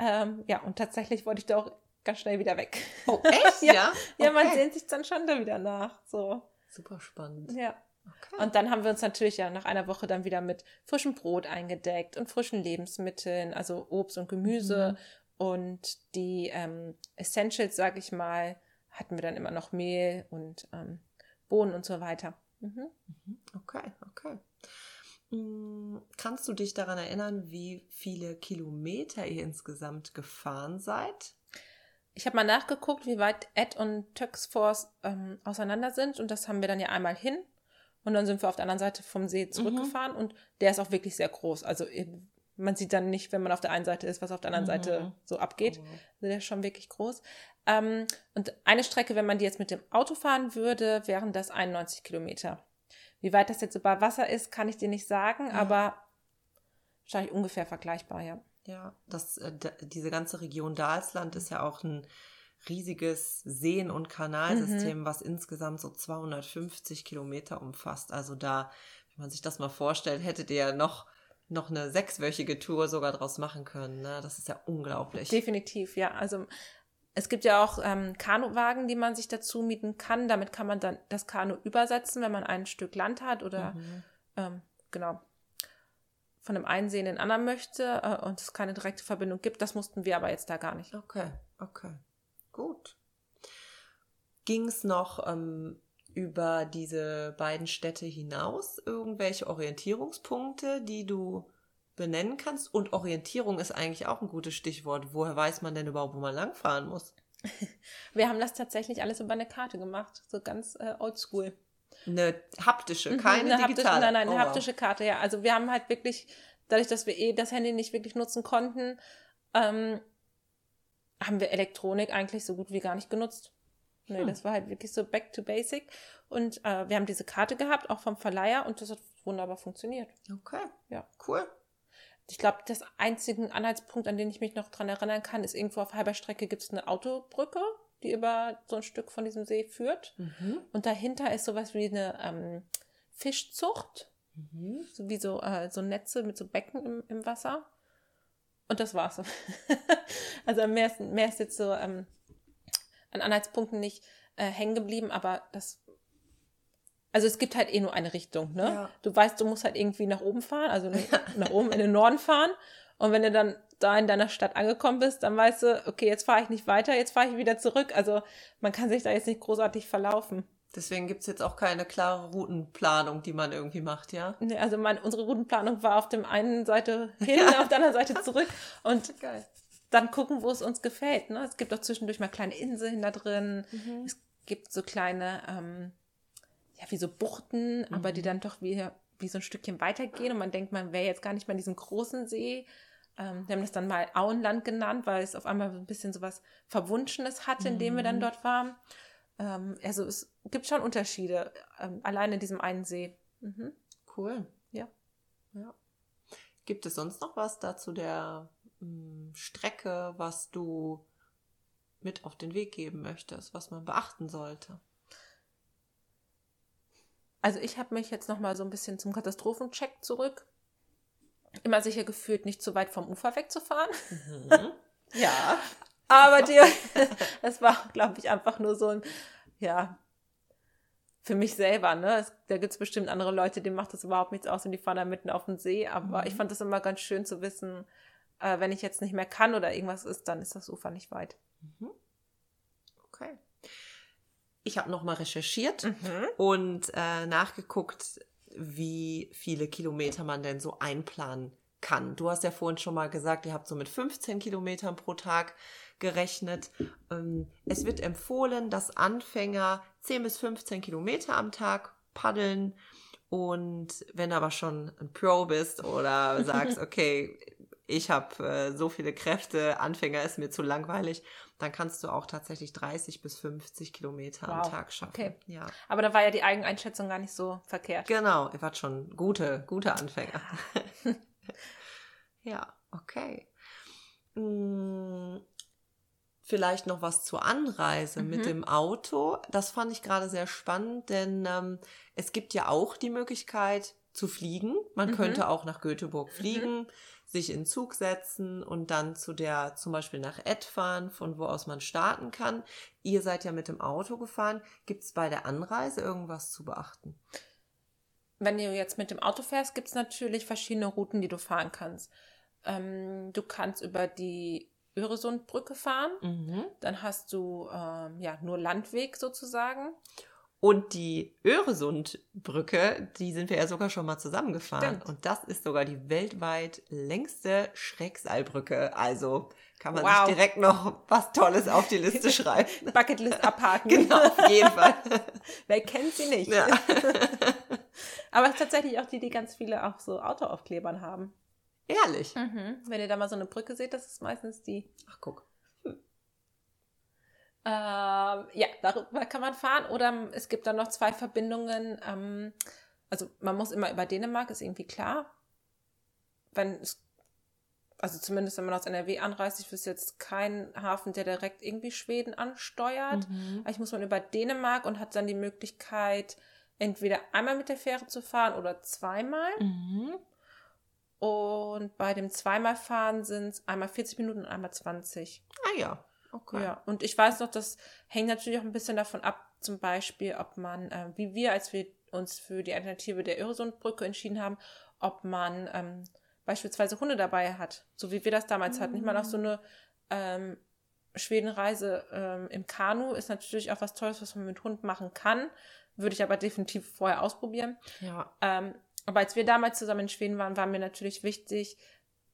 Ähm, ja, und tatsächlich wollte ich da auch ganz schnell wieder weg. Oh, echt? Ja. ja? Ja, man Okay. sehnt sich dann schon da wieder nach. So, Super spannend. ja. Okay. Und dann haben wir uns natürlich ja nach einer Woche dann wieder mit frischem Brot eingedeckt und frischen Lebensmitteln, also Obst und Gemüse. Mhm. Und die ähm, Essentials, sag ich mal, hatten wir dann immer noch Mehl und ähm, Bohnen und so weiter. Mhm. Okay, okay. Mm, Kannst du dich daran erinnern, wie viele Kilometer ihr insgesamt gefahren seid? Ich habe mal nachgeguckt, wie weit Ed und Töxfors ähm, auseinander sind. Und das haben wir dann ja einmal hin. Und dann sind wir auf der anderen Seite vom See zurückgefahren. Und der ist auch wirklich sehr groß. Also man sieht dann nicht, wenn man auf der einen Seite ist, was auf der anderen Mhm. Seite so abgeht. Mhm. Also der ist schon wirklich groß. Ähm, und eine Strecke, wenn man die jetzt mit dem Auto fahren würde, wären das 91 Kilometer. Wie weit das jetzt über Wasser ist, kann ich dir nicht sagen, Ja. aber wahrscheinlich ungefähr vergleichbar, ja. Ja, das, äh, diese ganze Region Dalsland ist ja auch ein riesiges Seen- und Kanalsystem, was insgesamt so 250 Kilometer umfasst. Also da, wenn man sich das mal vorstellt, hättet ihr ja noch, noch eine sechswöchige Tour sogar draus machen können. Ne? Das ist ja unglaublich. Definitiv, ja. Also es gibt ja auch ähm, Kanuwagen, die man sich dazu mieten kann. Damit kann man dann das Kanu übersetzen, wenn man ein Stück Land hat oder Mhm. ähm, genau von dem einen See in den anderen möchte äh, und es keine direkte Verbindung gibt. Das mussten wir aber jetzt da gar nicht. Okay, okay. Gut. Ging es noch ähm, über diese beiden Städte hinaus irgendwelche Orientierungspunkte, die du benennen kannst? Und Orientierung ist eigentlich auch ein gutes Stichwort. Woher weiß man denn überhaupt, wo man langfahren muss? Wir haben das tatsächlich alles über eine Karte gemacht, so ganz äh, oldschool. Eine haptische, Mhm, keine eine haptische, digitale. Nein, nein, eine Oh, haptische Karte, ja. Also wir haben halt wirklich, dadurch, dass wir eh das Handy nicht wirklich nutzen konnten, ähm, haben wir Elektronik eigentlich so gut wie gar nicht genutzt. Nee, Hm. das war halt wirklich so back to basic. Und äh, wir haben diese Karte gehabt, auch vom Verleiher, und das hat wunderbar funktioniert. Okay, Ja. cool. Ich glaube, das einzige Anhaltspunkt, an den ich mich noch dran erinnern kann, ist irgendwo auf halber Strecke gibt es eine Autobrücke, die über so ein Stück von diesem See führt. Mhm. Und dahinter ist sowas wie eine ähm, Fischzucht. Mhm. so wie so, äh, so Netze mit so Becken im, im Wasser. Und das war's. also mehr ist, mehr ist jetzt so ähm, an Anhaltspunkten nicht äh, hängen geblieben, aber das. Also es gibt halt eh nur eine Richtung, ne? Ja. Du weißt, du musst halt irgendwie nach oben fahren, also nach oben in den Norden fahren. Und wenn du dann da in deiner Stadt angekommen bist, dann weißt du, okay, jetzt fahre ich nicht weiter, jetzt fahre ich wieder zurück. Also man kann sich da jetzt nicht großartig verlaufen. Deswegen gibt es jetzt auch keine klare Routenplanung, die man irgendwie macht, ja? Nee, also mein, unsere Routenplanung war auf dem einen Seite hin, auf der anderen Seite zurück und Geil. dann gucken, wo es uns gefällt. Ne? Es gibt auch zwischendurch mal kleine Inseln da drin. Mhm. Es gibt so kleine, ähm, ja, wie so Buchten, aber die dann doch wie, wie so ein Stückchen weitergehen und man denkt, man wäre jetzt gar nicht mehr in diesem großen See. Ähm, wir haben das dann mal Auenland genannt, weil es auf einmal so ein bisschen so was Verwunschenes hatte, in dem wir dann Mhm. dort waren. Ähm, also es gibt schon Unterschiede, ähm, allein in diesem einen See. Mhm. Cool. Ja. ja. Gibt es sonst noch was dazu der mh, Strecke, was du mit auf den Weg geben möchtest, was man beachten sollte? Also ich habe mich jetzt noch mal so ein bisschen zum Katastrophencheck zurück. Immer sicher gefühlt, nicht zu weit vom Ufer wegzufahren. Mhm. ja. Aber dir, das war, glaube ich, einfach nur so ein, ja, für mich selber, ne? Es, da gibt es bestimmt andere Leute, denen macht das überhaupt nichts aus und die fahren da mitten auf dem See. Aber Mhm. ich fand das immer ganz schön zu wissen, äh, wenn ich jetzt nicht mehr kann oder irgendwas ist, dann ist das Ufer nicht weit. Mhm. Okay. Ich habe nochmal recherchiert Mhm. und äh, nachgeguckt, wie viele Kilometer man denn so einplanen kann. Du hast ja vorhin schon mal gesagt, ihr habt so mit 15 Kilometern pro Tag gerechnet. Ähm, es wird empfohlen, dass Anfänger 10 bis 15 Kilometer am Tag paddeln. Und wenn du aber schon ein Pro bist oder sagst, okay, ich habe äh, so viele Kräfte, Anfänger ist mir zu langweilig, dann kannst du auch tatsächlich 30 bis 50 Kilometer am Wow, Tag schaffen. okay. Ja. Aber da war ja die Eigeneinschätzung gar nicht so verkehrt. Genau, ihr wart schon gute, gute Anfänger. ja, okay. Hm, Vielleicht noch was zur Anreise mit Mhm. dem Auto. Das fand ich gerade sehr spannend, denn ähm, es gibt ja auch die Möglichkeit zu fliegen. Man Mhm. könnte auch nach Göteborg fliegen, sich in Zug setzen und dann zu der zum Beispiel nach Ed fahren, von wo aus man starten kann. Ihr seid ja mit dem Auto gefahren. Gibt es bei der Anreise irgendwas zu beachten? Wenn du jetzt mit dem Auto fährst, gibt es natürlich verschiedene Routen, die du fahren kannst. Ähm, du kannst über die Öresundbrücke fahren. Mhm. Dann hast du ähm, ja nur Landweg sozusagen. Und die Öresundbrücke, die sind wir ja sogar schon mal zusammengefahren. Stimmt. Und das ist sogar die weltweit längste Schreckseilbrücke. Also kann man Wow. sich direkt noch was Tolles auf die Liste schreiben. Bucketlist abhaken. genau, auf jeden Fall. Wer kennt sie nicht? Ja. Aber es ist tatsächlich auch die, die ganz viele auch so Autoaufklebern haben. Ehrlich? Mhm. Wenn ihr da mal so eine Brücke seht, das ist meistens die. Ach, guck. Ähm, ja, darüber kann man fahren. Oder es gibt dann noch zwei Verbindungen. Ähm, also man muss immer über Dänemark, ist irgendwie klar. Wenn es, also zumindest wenn man aus NRW anreist, ich wüsste jetzt keinen Hafen, der direkt irgendwie Schweden ansteuert. Mhm. Eigentlich muss man über Dänemark und hat dann die Möglichkeit, entweder einmal mit der Fähre zu fahren oder zweimal. Mhm. Und bei dem zweimal fahren sind es einmal 40 Minuten und einmal 20. Ah ja, okay. Ja, und ich weiß noch, das hängt natürlich auch ein bisschen davon ab, zum Beispiel, ob man, äh, wie wir, als wir uns für die Alternative der Öresundbrücke entschieden haben, ob man ähm, beispielsweise Hunde dabei hat, so wie wir das damals hatten. Ich meine, auch so eine ähm, Schwedenreise ähm, im Kanu ist natürlich auch was Tolles, was man mit Hund machen kann. Würde ich aber definitiv vorher ausprobieren. Ja. Ähm, aber als wir damals zusammen in Schweden waren, war mir natürlich wichtig,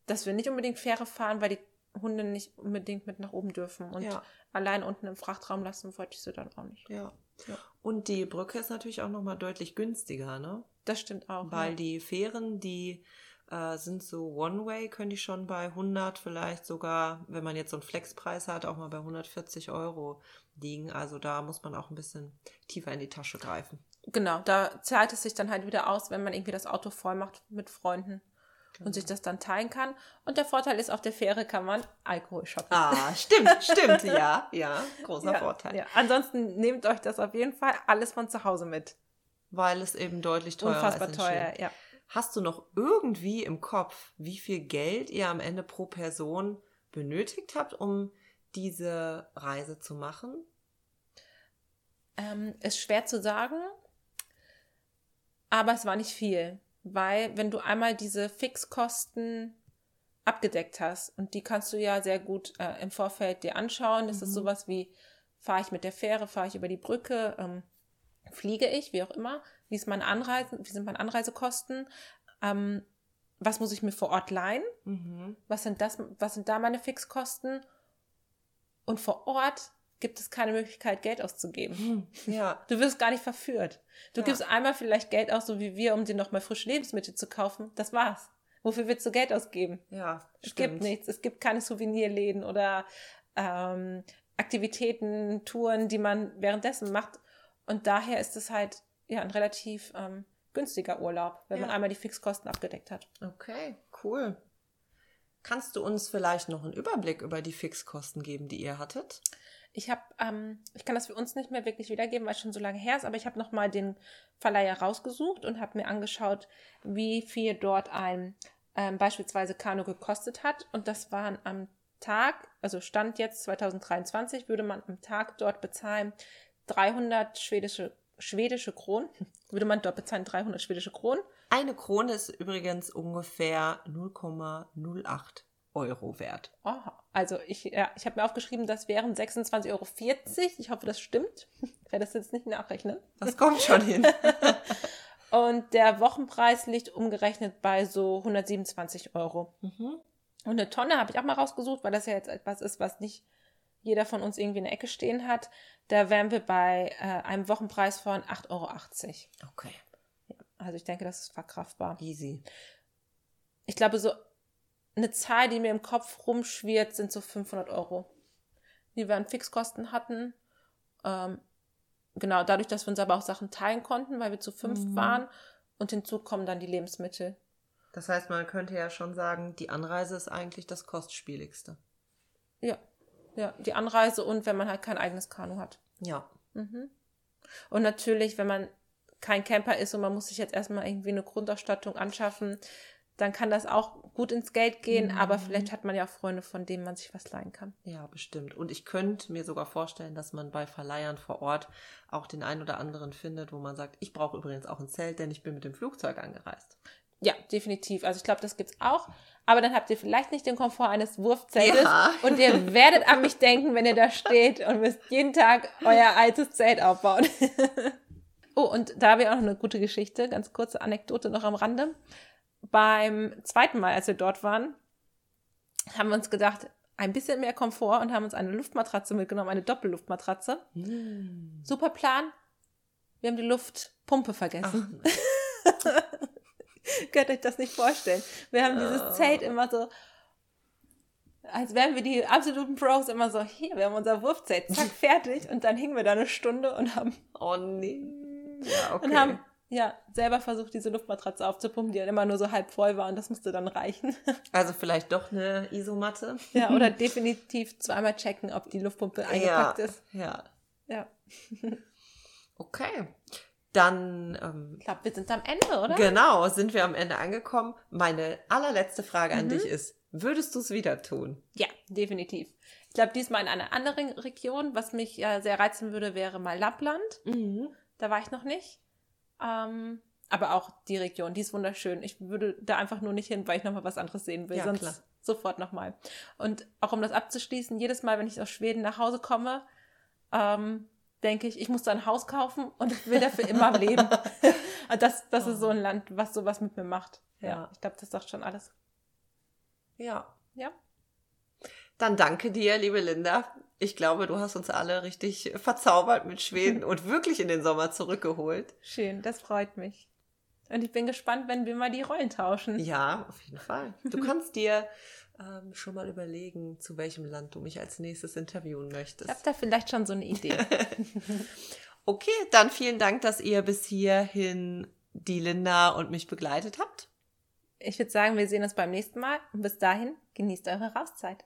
dass wir nicht unbedingt Fähre fahren, weil die Hunde nicht unbedingt mit nach oben dürfen. Und Ja. allein unten im Frachtraum lassen wollte ich sie dann auch nicht. Ja. Ja. Und die Brücke ist natürlich auch nochmal deutlich günstiger, ne? Das stimmt auch. Weil ja. die Fähren, die äh, sind so One-Way, können die schon bei 100, vielleicht sogar, wenn man jetzt so einen Flexpreis hat, auch mal bei 140 Euro liegen. Also da muss man auch ein bisschen tiefer in die Tasche greifen. Genau, da zahlt es sich dann halt wieder aus, wenn man irgendwie das Auto voll macht mit Freunden Genau. und sich das dann teilen kann. Und der Vorteil ist, auf der Fähre kann man Alkohol shoppen. Ah, stimmt, stimmt, ja, ja, großer ja, Vorteil. Ja. Ansonsten nehmt euch das auf jeden Fall alles von zu Hause mit. Weil es eben deutlich teurer Unfassbar ist. in teuer, ja. Hast du noch irgendwie im Kopf, wie viel Geld ihr am Ende pro Person benötigt habt, um diese Reise zu machen? Ähm, ist schwer zu sagen, aber es war nicht viel, weil wenn du einmal diese Fixkosten abgedeckt hast und die kannst du ja sehr gut äh, im Vorfeld dir anschauen, das ist Mhm. sowas wie, fahre ich mit der Fähre, fahre ich über die Brücke, ähm, fliege ich, wie auch immer, wie ist mein Anreisen, wie sind meine Anreisekosten, ähm, was muss ich mir vor Ort leihen, Mhm. was sind das, was sind da meine Fixkosten? Und vor Ort gibt es keine Möglichkeit, Geld auszugeben. Ja, Du wirst gar nicht verführt. Du Ja. gibst einmal vielleicht Geld aus, so wie wir, um dir nochmal frische Lebensmittel zu kaufen. Das war's. Wofür willst du Geld ausgeben? ja, Es stimmt. gibt nichts. Es gibt keine Souvenirläden oder ähm, Aktivitäten, Touren, die man währenddessen macht. Und daher ist es halt ja ein relativ ähm, günstiger Urlaub, wenn man Ja. einmal die Fixkosten abgedeckt hat. Okay, cool. Kannst du uns vielleicht noch einen Überblick über die Fixkosten geben, die ihr hattet? Ich habe, ähm, ich kann das für uns nicht mehr wirklich wiedergeben, weil es schon so lange her ist, aber ich habe nochmal den Verleiher rausgesucht und habe mir angeschaut, wie viel dort ein ähm, beispielsweise Kanu gekostet hat. Und das waren am Tag, also Stand jetzt 2023, würde man am Tag dort bezahlen 300 schwedische, schwedische Kronen. Würde man dort bezahlen 300 schwedische Kronen. Eine Krone ist übrigens ungefähr 0,08 Euro wert. Aha. Also ich, ja, ich habe mir aufgeschrieben, das wären 26,40 Euro. Ich hoffe, das stimmt. Ich werde das jetzt nicht nachrechnen. Das kommt schon hin. Und der Wochenpreis liegt umgerechnet bei so 127 Euro. Mhm. Und eine Tonne habe ich auch mal rausgesucht, weil das ja jetzt etwas ist, was nicht jeder von uns irgendwie in der Ecke stehen hat. Da wären wir bei äh, einem Wochenpreis von 8,80 Euro. Okay, Also ich denke, das ist verkraftbar. easy. Ich glaube, so eine Zahl, die mir im Kopf rumschwirrt, sind so 500 Euro, die wir an Fixkosten hatten. Ähm, genau, dadurch, dass wir uns aber auch Sachen teilen konnten, weil wir zu fünf Mhm. waren. Und hinzu kommen dann die Lebensmittel. Das heißt, man könnte ja schon sagen, die Anreise ist eigentlich das kostspieligste. Ja, ja, die Anreise und wenn man halt kein eigenes Kanu hat. Ja. Mhm. Und natürlich, wenn man kein Camper ist und man muss sich jetzt erstmal irgendwie eine Grundausstattung anschaffen, dann kann das auch gut ins Geld gehen, Mhm. aber vielleicht hat man ja auch Freunde, von denen man sich was leihen kann. Ja, bestimmt. Und ich könnte mir sogar vorstellen, dass man bei Verleihern vor Ort auch den einen oder anderen findet, wo man sagt, ich brauche übrigens auch ein Zelt, denn ich bin mit dem Flugzeug angereist. Ja, definitiv. Also ich glaube, das gibt's auch. Aber dann habt ihr vielleicht nicht den Komfort eines Wurfzeltes Ja. und ihr werdet an mich denken, wenn ihr da steht und müsst jeden Tag euer altes Zelt aufbauen. oh, und da habe ich auch noch eine gute Geschichte, ganz kurze Anekdote noch am Rande. Beim zweiten Mal, als wir dort waren, haben wir uns gedacht, ein bisschen mehr Komfort und haben uns eine Luftmatratze mitgenommen, eine Doppelluftmatratze. Hm. Super Plan. Wir haben die Luftpumpe vergessen. Könnt euch das nicht vorstellen. Wir haben dieses Oh. Zelt immer so, als wären wir die absoluten Pros, immer so, hier, wir haben unser Wurfzelt, zack, fertig. Und dann hingen wir da eine Stunde und haben, Oh nee. Ja, okay. und haben ja, selber versucht, diese Luftmatratze aufzupumpen, die dann immer nur so halb voll war und das musste dann reichen. also vielleicht doch eine Isomatte. ja, oder definitiv zweimal checken, ob die Luftpumpe eingepackt ja. ist. Ja. Ja. Okay. Dann ähm, Ich glaube, wir sind am Ende, oder? genau sind wir am Ende angekommen. Meine allerletzte Frage an Mhm. dich ist: Würdest du es wieder tun? Ja, definitiv. Ich glaube, diesmal in einer anderen Region. Was mich äh, sehr reizen würde, wäre mal Lappland. Mhm. Da war ich noch nicht. Ähm, aber auch die Region, die ist wunderschön. Ich würde da einfach nur nicht hin, weil ich nochmal was anderes sehen will. Ja, sonst klar. sofort nochmal. Und auch um das abzuschließen, jedes Mal, wenn ich aus Schweden nach Hause komme, ähm, denke ich, ich muss da ein Haus kaufen und ich will dafür immer leben. Das, das ist so ein Land, was sowas mit mir macht. Ja, Ja. ich glaube, das sagt schon alles. Ja. Ja. Dann danke dir, liebe Linda. Ich glaube, du hast uns alle richtig verzaubert mit Schweden und wirklich in den Sommer zurückgeholt. Schön, das freut mich. Und ich bin gespannt, wenn wir mal die Rollen tauschen. Ja, auf jeden Fall. Du kannst dir ähm, schon mal überlegen, zu welchem Land du mich als nächstes interviewen Ich möchtest. habe da vielleicht schon so eine Idee. Okay, dann vielen Dank, dass ihr bis hierhin die Linda und mich begleitet habt. Ich würde sagen, wir sehen uns beim nächsten Mal und bis dahin genießt eure Rauszeit.